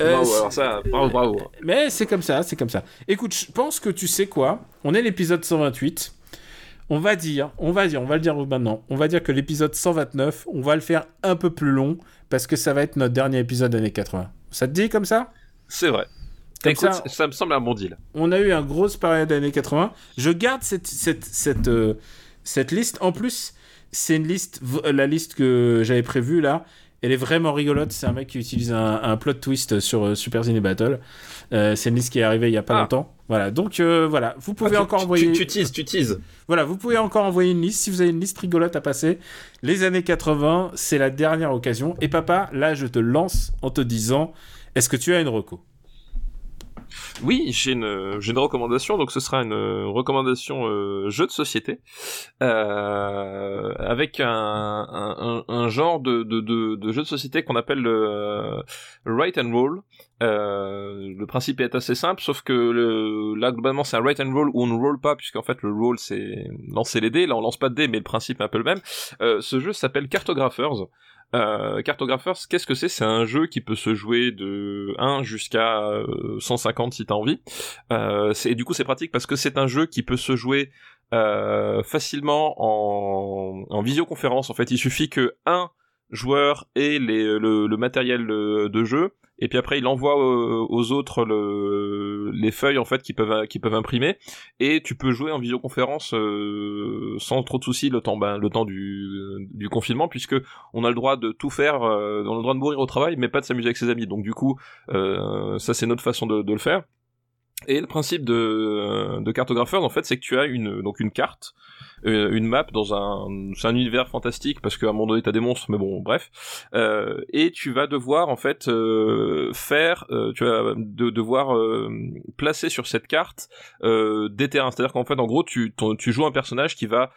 euh, bravo, alors ça, bravo, bravo. mais c'est comme ça, c'est comme ça. Écoute, je pense que tu sais quoi. On est l'épisode 128. On va dire, on va dire, on va le dire maintenant. On va dire que l'épisode 129, on va le faire un peu plus long parce que ça va être notre dernier épisode années 80. Ça te dit comme ça? C'est vrai. Comme ça- me semble un bon deal. On a eu une grosse période années 80. Je garde cette, cette, cette, euh, cette liste. En plus, c'est une liste, v- la liste que j'avais prévue là. Elle est vraiment rigolote. C'est un mec qui utilise un, un plot twist sur euh, Super Cine Battle. Euh, c'est une liste qui est arrivée il y a pas Ah. longtemps. Voilà. Donc euh, voilà, vous pouvez Ah, tu- encore tu, envoyer. Tu, tu teases, tu teases. Voilà, vous pouvez encore envoyer une liste si vous avez une liste rigolote à passer. Les années 80, c'est la dernière occasion. Et papa, là, je te lance en te disant, est-ce que tu as une reco? Oui, j'ai une, recommandation, donc ce sera une euh, recommandation euh, jeu de société, euh, avec un, genre de, jeu de société qu'on appelle le write and roll. Le principe est assez simple, sauf que là globalement c'est un write and roll où on ne roll pas, puisqu'en fait le roll c'est lancer les dés, là on lance pas de dés, mais le principe est un peu le même. Ce jeu s'appelle Cartographers. Euh, Cartographers, qu'est-ce que c'est? C'est un jeu qui peut se jouer de 1 jusqu'à euh, 150 si t'as envie. Euh, et du coup, c'est pratique parce que c'est un jeu qui peut se jouer euh, facilement en, en visioconférence. En fait, il suffit que un joueur ait les, le, matériel de, de jeu. Et puis après il envoie aux, aux autres le, les feuilles en fait qui peuvent imprimer. Et tu peux jouer en visioconférence euh, sans trop de soucis le temps ben, du, confinement puisque on a le droit de tout faire euh, on a le droit de mourir au travail mais pas de s'amuser avec ses amis. Donc du coup euh, ça c'est notre façon de le faire et le principe de, de en fait c'est que tu as une donc une carte euh, une map dans un c'est un univers fantastique parce qu'à un moment donné t'as des monstres mais bon bref. Euh, et tu vas devoir en fait euh, faire euh, tu vas de, devoir euh, placer sur cette carte euh, des terrains. C'est à dire qu'en fait en gros tu tu joues un personnage qui va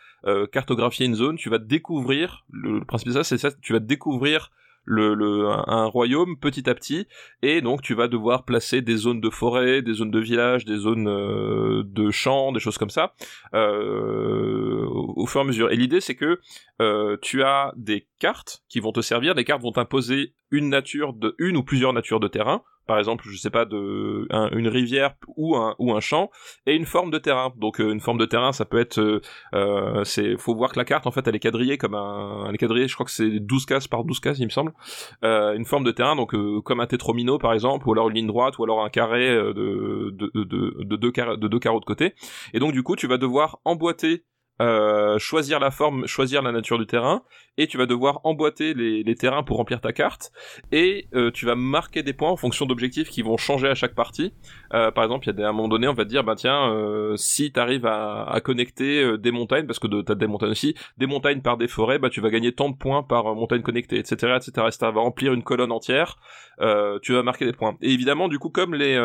cartographier une zone tu vas découvrir le, le principe de ça c'est ça tu vas découvrir le, un, royaume petit à petit et donc tu vas devoir placer des zones de forêt, des zones de village, des zones euh, de champs, des choses comme ça euh, au, au fur et à mesure. Et l'idée c'est que euh, tu as des cartes qui vont te servir, des cartes vont t'imposer une nature de une ou plusieurs natures de terrain. Par exemple, je sais pas de un- une rivière ou un ou un champ et une forme de terrain. Donc euh, une forme de terrain, ça peut être euh, euh, c'est faut voir que la carte en fait elle est quadrillée comme un elle est quadrillée, je crois que c'est 12 cases par 12 cases, il me semble. Euh, une forme de terrain donc comme un tétromino par exemple ou alors une ligne droite ou alors un carré de de de, de, de deux carrés de deux carreaux de côté. Et donc du coup, tu vas devoir emboîter euh, choisir la forme, choisir la nature du terrain, et tu vas devoir emboîter les, terrains pour remplir ta carte, et euh, tu vas marquer des points en fonction d'objectifs qui vont changer à chaque partie. Euh, par exemple, il y a des, à un moment donné, on va te dire, bah tiens, si tu arrives à, connecter des montagnes, parce que de, t'as des montagnes aussi, des montagnes par des forêts, bah tu vas gagner tant de points par montagne connectée, etc., etc. Et si tu remplir une colonne entière, tu vas marquer des points. Et évidemment, du coup, comme les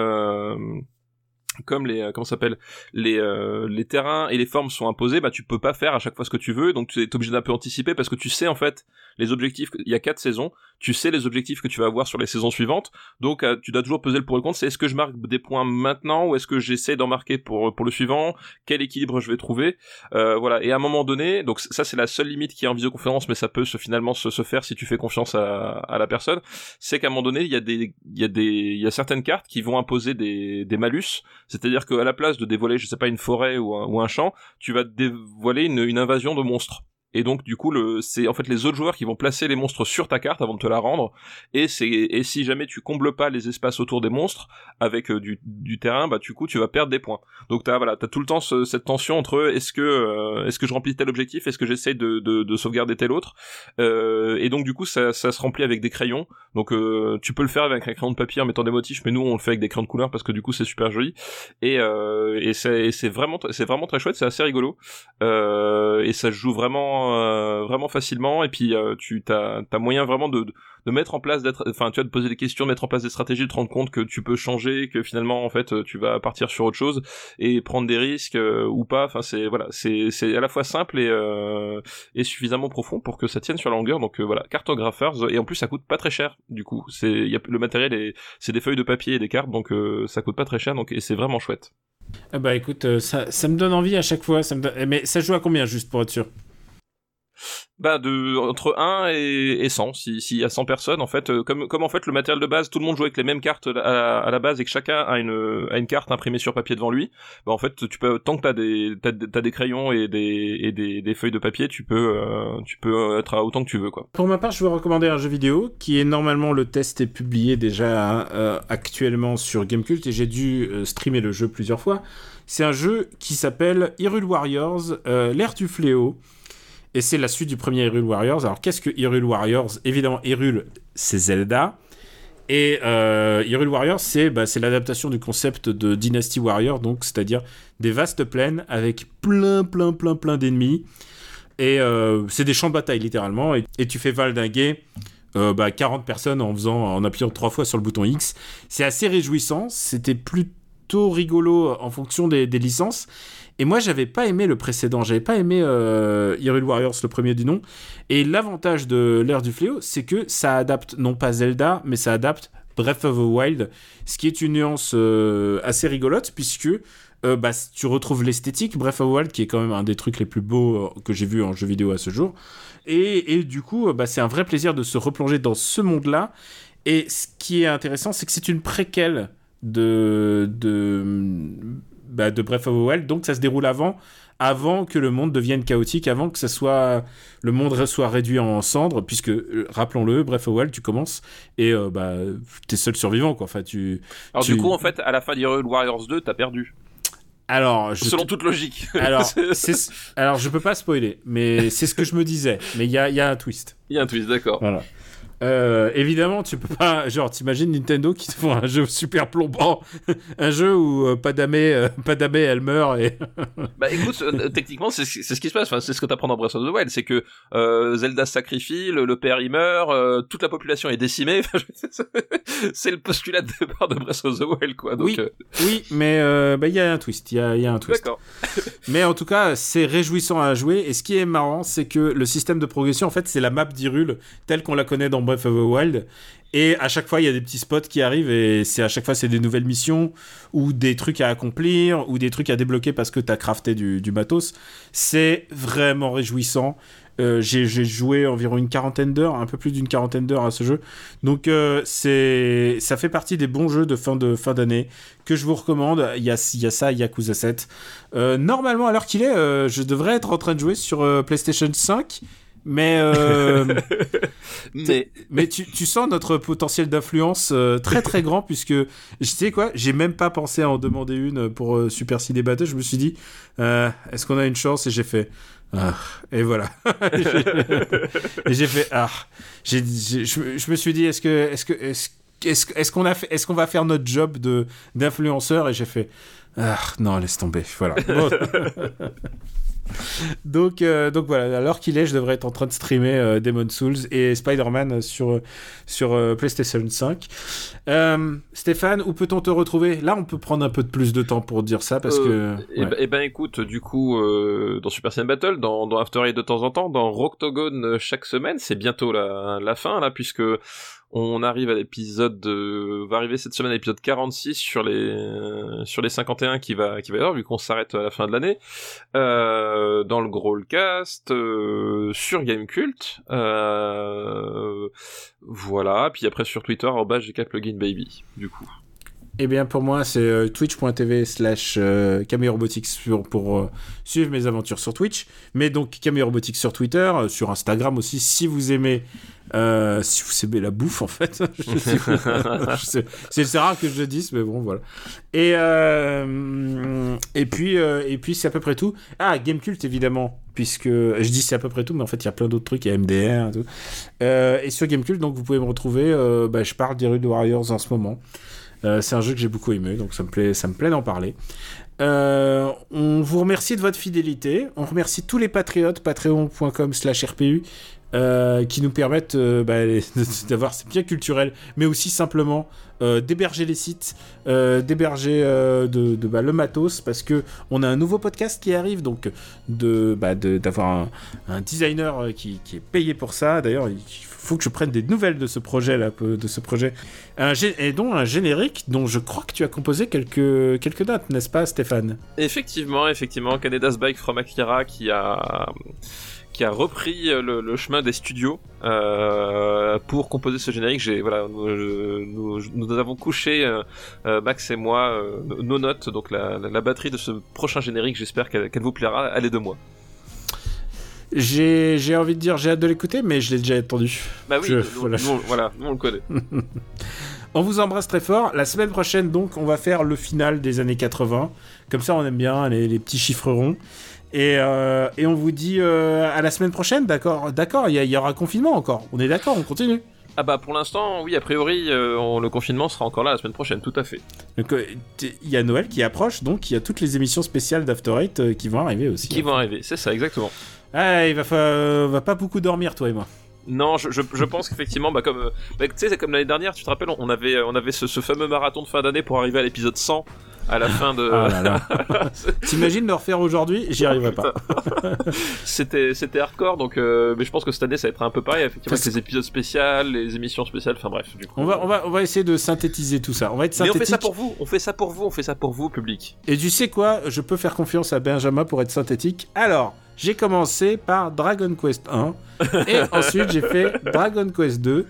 comme les euh, comment s'appelle les euh, les terrains et les formes sont imposés bah tu peux pas faire à chaque fois ce que tu veux. Donc tu es obligé d'un peu anticiper parce que tu sais en fait les objectifs il y a quatre saisons. Tu sais les objectifs que tu vas avoir sur les saisons suivantes. Donc euh, tu dois toujours peser le pour et le contre. C'est est-ce que je marque des points maintenant ou est-ce que j'essaie d'en marquer pour pour le suivant? Quel équilibre je vais trouver? Voilà. Et à un moment donné donc ça c'est la seule limite qui est en visioconférence mais ça peut se finalement se, se faire si tu fais confiance à, à la personne. C'est qu'à un moment donné il y a des il y a des il y a certaines cartes qui vont imposer des des malus c'est-à-dire qu'à la place de dévoiler, je sais pas, une forêt ou un, champ, tu vas dévoiler une invasion de monstres et donc du coup c'est en fait les autres joueurs qui vont placer les monstres sur ta carte avant de te la rendre. Et c'est et si jamais tu combles pas les espaces autour des monstres avec euh, du, du terrain bah du coup tu vas perdre des points. Donc t'as voilà t'as tout le temps cette tension entre est-ce que euh, est-ce que je remplis tel objectif? Est-ce que j'essaie de, de, de, sauvegarder tel autre? Euh, et donc du coup ça, ça se remplit avec des crayons. Donc euh, tu peux le faire avec un crayon de papier en mettant des motifs mais nous on le fait avec des crayons de couleur parce que du coup c'est super joli. Et et c'est vraiment c'est vraiment très chouette c'est assez rigolo. Et ça joue vraiment euh, vraiment facilement. Et puis euh, tu as moyen vraiment de, de mettre en place enfin tu vas te poser des questions mettre en place des stratégies de te rendre compte que tu peux changer que finalement en fait tu vas partir sur autre chose et prendre des risques euh, ou pas. Enfin c'est voilà c'est à la fois simple et suffisamment profond pour que ça tienne sur la longueur. Donc voilà cartographers. Et en plus ça coûte pas très cher du coup. C'est le matériel c'est des feuilles de papier et des cartes donc ça coûte pas très cher donc et c'est vraiment chouette. Ah bah écoute, ça, ça, me donne envie à chaque fois. Ça me Mais ça joue à combien juste pour être sûr? Bah de entre 1 et, et 100 s'il y a 100 personnes en fait euh, comme comme en fait le matériel de base tout le monde joue avec les mêmes cartes à, à la base et que chacun a une a une carte imprimée sur papier devant lui bah en fait tu peux tant que t'as des t'as, des crayons et des et des, des feuilles de papier tu peux euh, tu peux être autant que tu veux quoi. Pour ma part je vais recommander un jeu vidéo qui est normalement le test est publié déjà euh, actuellement sur Gamecult et j'ai dû streamer le jeu plusieurs fois. C'est un jeu qui s'appelle Hyrule Warriors l'ère du fléau et c'est la suite du premier Hyrule Warriors. Alors, qu'est-ce que Hyrule Warriors? Évidemment, Hyrule, c'est Zelda. Et euh, Hyrule Warriors, c'est bah, l'adaptation du concept de Dynasty Warrior, donc c'est-à-dire des vastes plaines avec plein, plein, plein, plein d'ennemis. Et euh, c'est des champs de bataille, littéralement. Et, tu fais valdinguer euh, bah, 40 personnes en, faisant, en appuyant trois fois sur le bouton X. C'est assez réjouissant. C'était plutôt rigolo en fonction des licences. Et moi, j'avais pas aimé le précédent, j'avais pas aimé euh, Hyrule Warriors, le premier du nom. Et l'avantage de l'ère du fléau, c'est que ça adapte non pas Zelda, mais ça adapte Breath of the Wild, ce qui est une nuance euh, assez rigolote, puisque euh, bah, tu retrouves l'esthétique Breath of the Wild, qui est quand même un des trucs les plus beaux euh, que j'ai vu en jeu vidéo à ce jour. Et, et du coup, bah, c'est un vrai plaisir de se replonger dans ce monde-là. Et ce qui est intéressant, c'est que c'est une préquelle de, de bah, de Breath of the Wild. Donc ça se déroule avant, avant que le monde devienne chaotique, avant que ça soit le monde soit réduit en cendres, puisque euh, rappelons-le, Breath of the Wild, tu commences et euh, bah t'es seul survivant quoi. Enfin tu. Alors du coup en fait à la fin d'Hyrule Warriors 2 t'as perdu. Alors, je selon toute logique. Alors, alors, je peux pas spoiler, mais c'est ce que je me disais. Mais il y a, y a un twist. Il y a un twist, d'accord. Voilà. Euh, évidemment, tu peux pas. Genre, t'imagines Nintendo qui te font un jeu super plombant, un jeu où euh, Padame, euh, elle meurt et. bah écoute, euh, techniquement, c'est ce qui se passe. Enfin, c'est ce que t'apprends dans Breath of the Wild, c'est que Zelda sacrifie, le, père il meurt, toute la population est décimée. c'est le postulat de départ de Breath of the Wild, quoi. Donc, oui, oui, mais bah il y a un twist, il y a, y a un twist. D'accord. mais en tout cas, c'est réjouissant à jouer. Et ce qui est marrant, c'est que le système de progression, en fait, c'est la map d'Irule telle qu'on la connaît dans Breath of the Wild. Et à chaque fois, il y a des petits spots qui arrivent et c'est à chaque fois, c'est des nouvelles missions ou des trucs à accomplir ou des trucs à débloquer parce que tu as crafté du, du matos. C'est vraiment réjouissant. Euh, j'ai joué environ une quarantaine d'heures, un peu plus d'une quarantaine d'heures à ce jeu. Donc euh, c'est, ça fait partie des bons jeux de fin de fin d'année que je vous recommande. Il y a, il y a ça, Yakuza 7. Euh, normalement, à l'heure qu'il est, je devrais être en train de jouer sur PlayStation 5 mais, euh, mais, mais tu, tu, sens notre potentiel d'influence euh, très très grand puisque je sais quoi, j'ai même pas pensé à en demander une pour euh, Super Ciné Battle. Je me suis dit, est-ce qu'on a une chance? Et j'ai fait, ah, et voilà. et j'ai fait, ah, je, je, me suis dit, est-ce que, est-ce que, est-ce, est-ce, qu'on a fait, est-ce qu'on va faire notre job de d'influenceur? Et j'ai fait, Ah, non, laisse tomber. Voilà. Bon. donc, euh, donc voilà, alors qu'il est, je devrais être en train de streamer euh, Demon Souls et Spider-Man sur, sur euh, PlayStation 5. Euh, Stéphane, où peut-on te retrouver? Là, on peut prendre un peu de plus de temps pour dire ça parce que. Eh ouais. ben, eh ben, écoute, du coup, dans Super Saiyan Battle, dans, dans After Eight de temps en temps, dans Rocktogone chaque semaine, c'est bientôt la, la fin là, puisque on arrive à l'épisode, de- va arriver cette semaine à l'épisode 46 sur les sur les 51 qui va qui va y avoir vu qu'on s'arrête à la fin de l'année. Euh, dans le Growlcast, euh, sur Gamecult, euh, voilà. Puis après sur Twitter, arobase GK Plugin Baby, du coup. Eh bien, pour moi, c'est euh, twitch.tv slash euh, Robotics pour, pour euh, suivre mes aventures sur Twitch. Mais donc, Camille Robotics sur Twitter, euh, sur Instagram aussi, si vous aimez. si vous aimez la bouffe, en fait. C'est rare que je le dise, mais bon, voilà. Et, et puis, et puis c'est à peu près tout. Ah, Gamecult, évidemment. Puisque je dis c'est à peu près tout, mais en fait, il y a plein d'autres trucs. Il y a MDR et tout. Et sur Gamecult, donc, vous pouvez me retrouver. bah, je parle d'Hyrule Warriors en ce moment. Euh, c'est un jeu que j'ai beaucoup aimé, donc ça me plaît, ça me plaît d'en parler. Euh, on vous remercie de votre fidélité. On remercie tous les patriotes, patreon.com/rpu, euh, qui nous permettent bah, d'avoir c'est bien culturel, mais aussi simplement d'héberger les sites, d'héberger bah, le matos, parce que on a un nouveau podcast qui arrive, donc bah, d'avoir un, designer qui, qui est payé pour ça. D'ailleurs, il faut que je prenne des nouvelles de ce projet là, de ce projet, et dont un générique dont je crois que tu as composé quelques quelques notes, n'est-ce pas, Stéphane? Effectivement, effectivement, Canada's Bike from Akira qui a qui a repris le, chemin des studios euh, pour composer ce générique. J'ai voilà, nous, je- nous, avons couché euh, euh, Max et moi euh, nos- notes, donc la, la, batterie de ce prochain générique. J'espère qu'elle vous plaira. Allez de moi. J'ai j'ai envie de dire, j'ai hâte de l'écouter, mais je l'ai déjà entendu. Bah oui, Je- nous, voilà. nous, voilà, nous on le connaît. On vous embrasse très fort. La semaine prochaine, donc, on va faire le final des années 80. Comme ça, on aime bien les, les petits chiffres ronds. Et, euh, et on vous dit euh, à la semaine prochaine, d'accord D'accord, il y, y aura confinement encore. On est d'accord, on continue. Ah bah pour l'instant, oui, a priori, euh, on- le confinement sera encore là la semaine prochaine, tout à fait. Donc, il y a Noël qui approche, donc il y a toutes les émissions spéciales d'After Eight qui vont arriver aussi. Qui vont arriver, c'est ça, exactement. Ah, il va, fa- euh, va pas beaucoup dormir, toi et moi. Non, je, je, je pense qu'effectivement, bah comme, euh, bah, tu sais, c'est comme l'année dernière, tu te rappelles, on avait, on avait ce, ce fameux marathon de fin d'année pour arriver à l'épisode 100 à la fin de. Ah. T'imagines le refaire aujourd'hui J'y arriverai pas. c'était, c'était hardcore, donc, euh, mais je pense que cette année, ça va être un peu pareil, effectivement, avec les épisodes spéciaux, les émissions spéciales, enfin bref, du coup. On va, on, va, on va essayer de synthétiser tout ça. On va être Mais on synthétique. fait ça pour vous, on fait ça pour vous, on fait ça pour vous, public. Et tu sais quoi? Je peux faire confiance à Benjamin pour être synthétique. Alors, j'ai commencé par Dragon Quest 1. Et ensuite, j'ai fait Dragon Quest 2.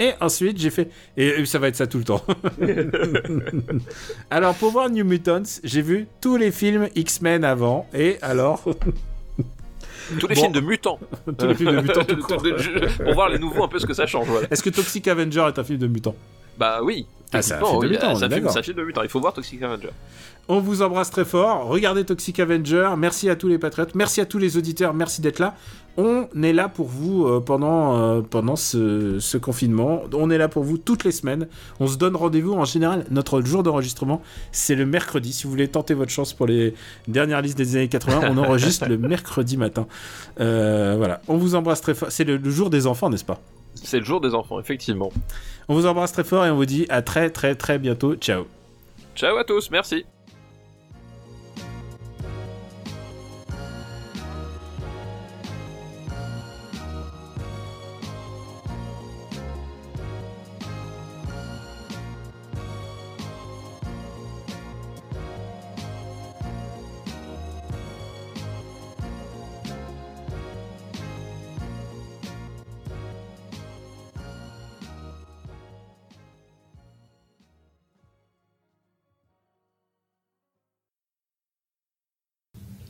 Et ensuite, j'ai fait. Et ça va être ça tout le temps. alors, pour voir New Mutants, j'ai vu tous les films X-Men avant. Et alors. Tous les Bon. films de mutants. tous les films de mutants tout court. pour voir les nouveaux un peu ce que ça change, voilà. Est-ce que Toxic Avenger est un film de mutants? Bah oui. Ah, c'est un film de mutants. Il faut voir Toxic Avenger. On vous embrasse très fort. Regardez Toxic Avenger. Merci à tous les patriotes. Merci à tous les auditeurs. Merci d'être là. On est là pour vous euh, pendant, euh, pendant ce, ce confinement. On est là pour vous toutes les semaines. On se donne rendez-vous. En général, notre jour d'enregistrement, c'est le mercredi. Si vous voulez tenter votre chance pour les dernières listes des années 80, on enregistre le mercredi matin. Euh, voilà. On vous embrasse très fort. C'est le, le jour des enfants, n'est-ce pas? C'est le jour des enfants, effectivement. On vous embrasse très fort et on vous dit à très très très bientôt. Ciao. Ciao à tous, merci.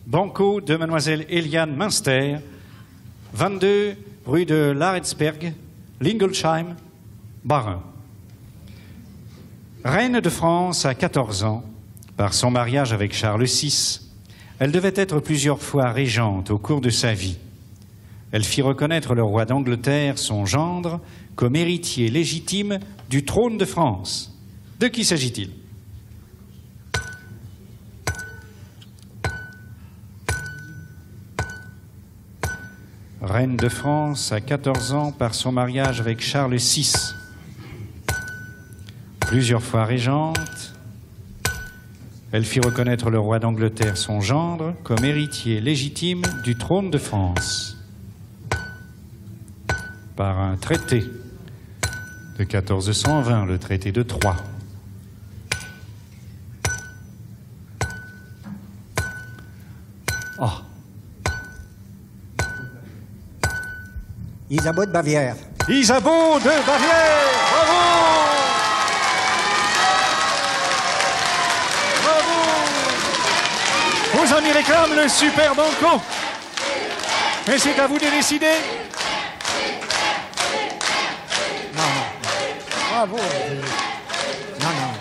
Banco de Mademoiselle Eliane Münster, 22 rue de Laritzberg, Lingolsheim, Bas-Rhin. Reine de France à 14 ans, par son mariage avec Charles VI, elle devait être plusieurs fois régente au cours de sa vie. Elle fit reconnaître le roi d'Angleterre, son gendre, comme héritier légitime du trône de France. De qui s'agit-il? Reine de France à 14 ans par son mariage avec Charles VI. Plusieurs fois régente, elle fit reconnaître le roi d'Angleterre, son gendre, comme héritier légitime du trône de France par un traité de 1420, le traité de Troyes. Isabeau de Bavière. Isabeau de Bavière Bravo Bravo Vos amis réclament le super banco. Mais c'est à vous de décider. Bravo. Non, non.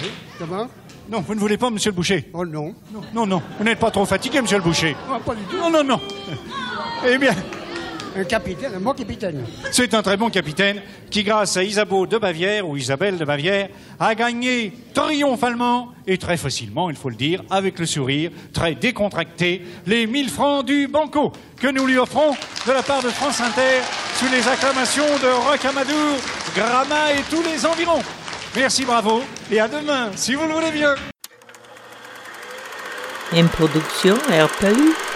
Oui, comment Non, vous ne voulez pas, monsieur le boucher? Oh non. Non, non, non. Vous n'êtes pas trop fatigué, monsieur le boucher? Ah, pas du tout. Non, non, non. Eh bien, Un capitaine, un bon capitaine. c'est un très bon capitaine qui, grâce à Isabeau de Bavière ou Isabelle de Bavière, a gagné triomphalement et très facilement, il faut le dire, avec le sourire, très décontracté, les 1000 francs du Banco que nous lui offrons de la part de France Inter sous les acclamations de Rocamadour, Gramma et tous les environs. Merci, bravo, et à demain, si vous le voulez bien. Une production RPU.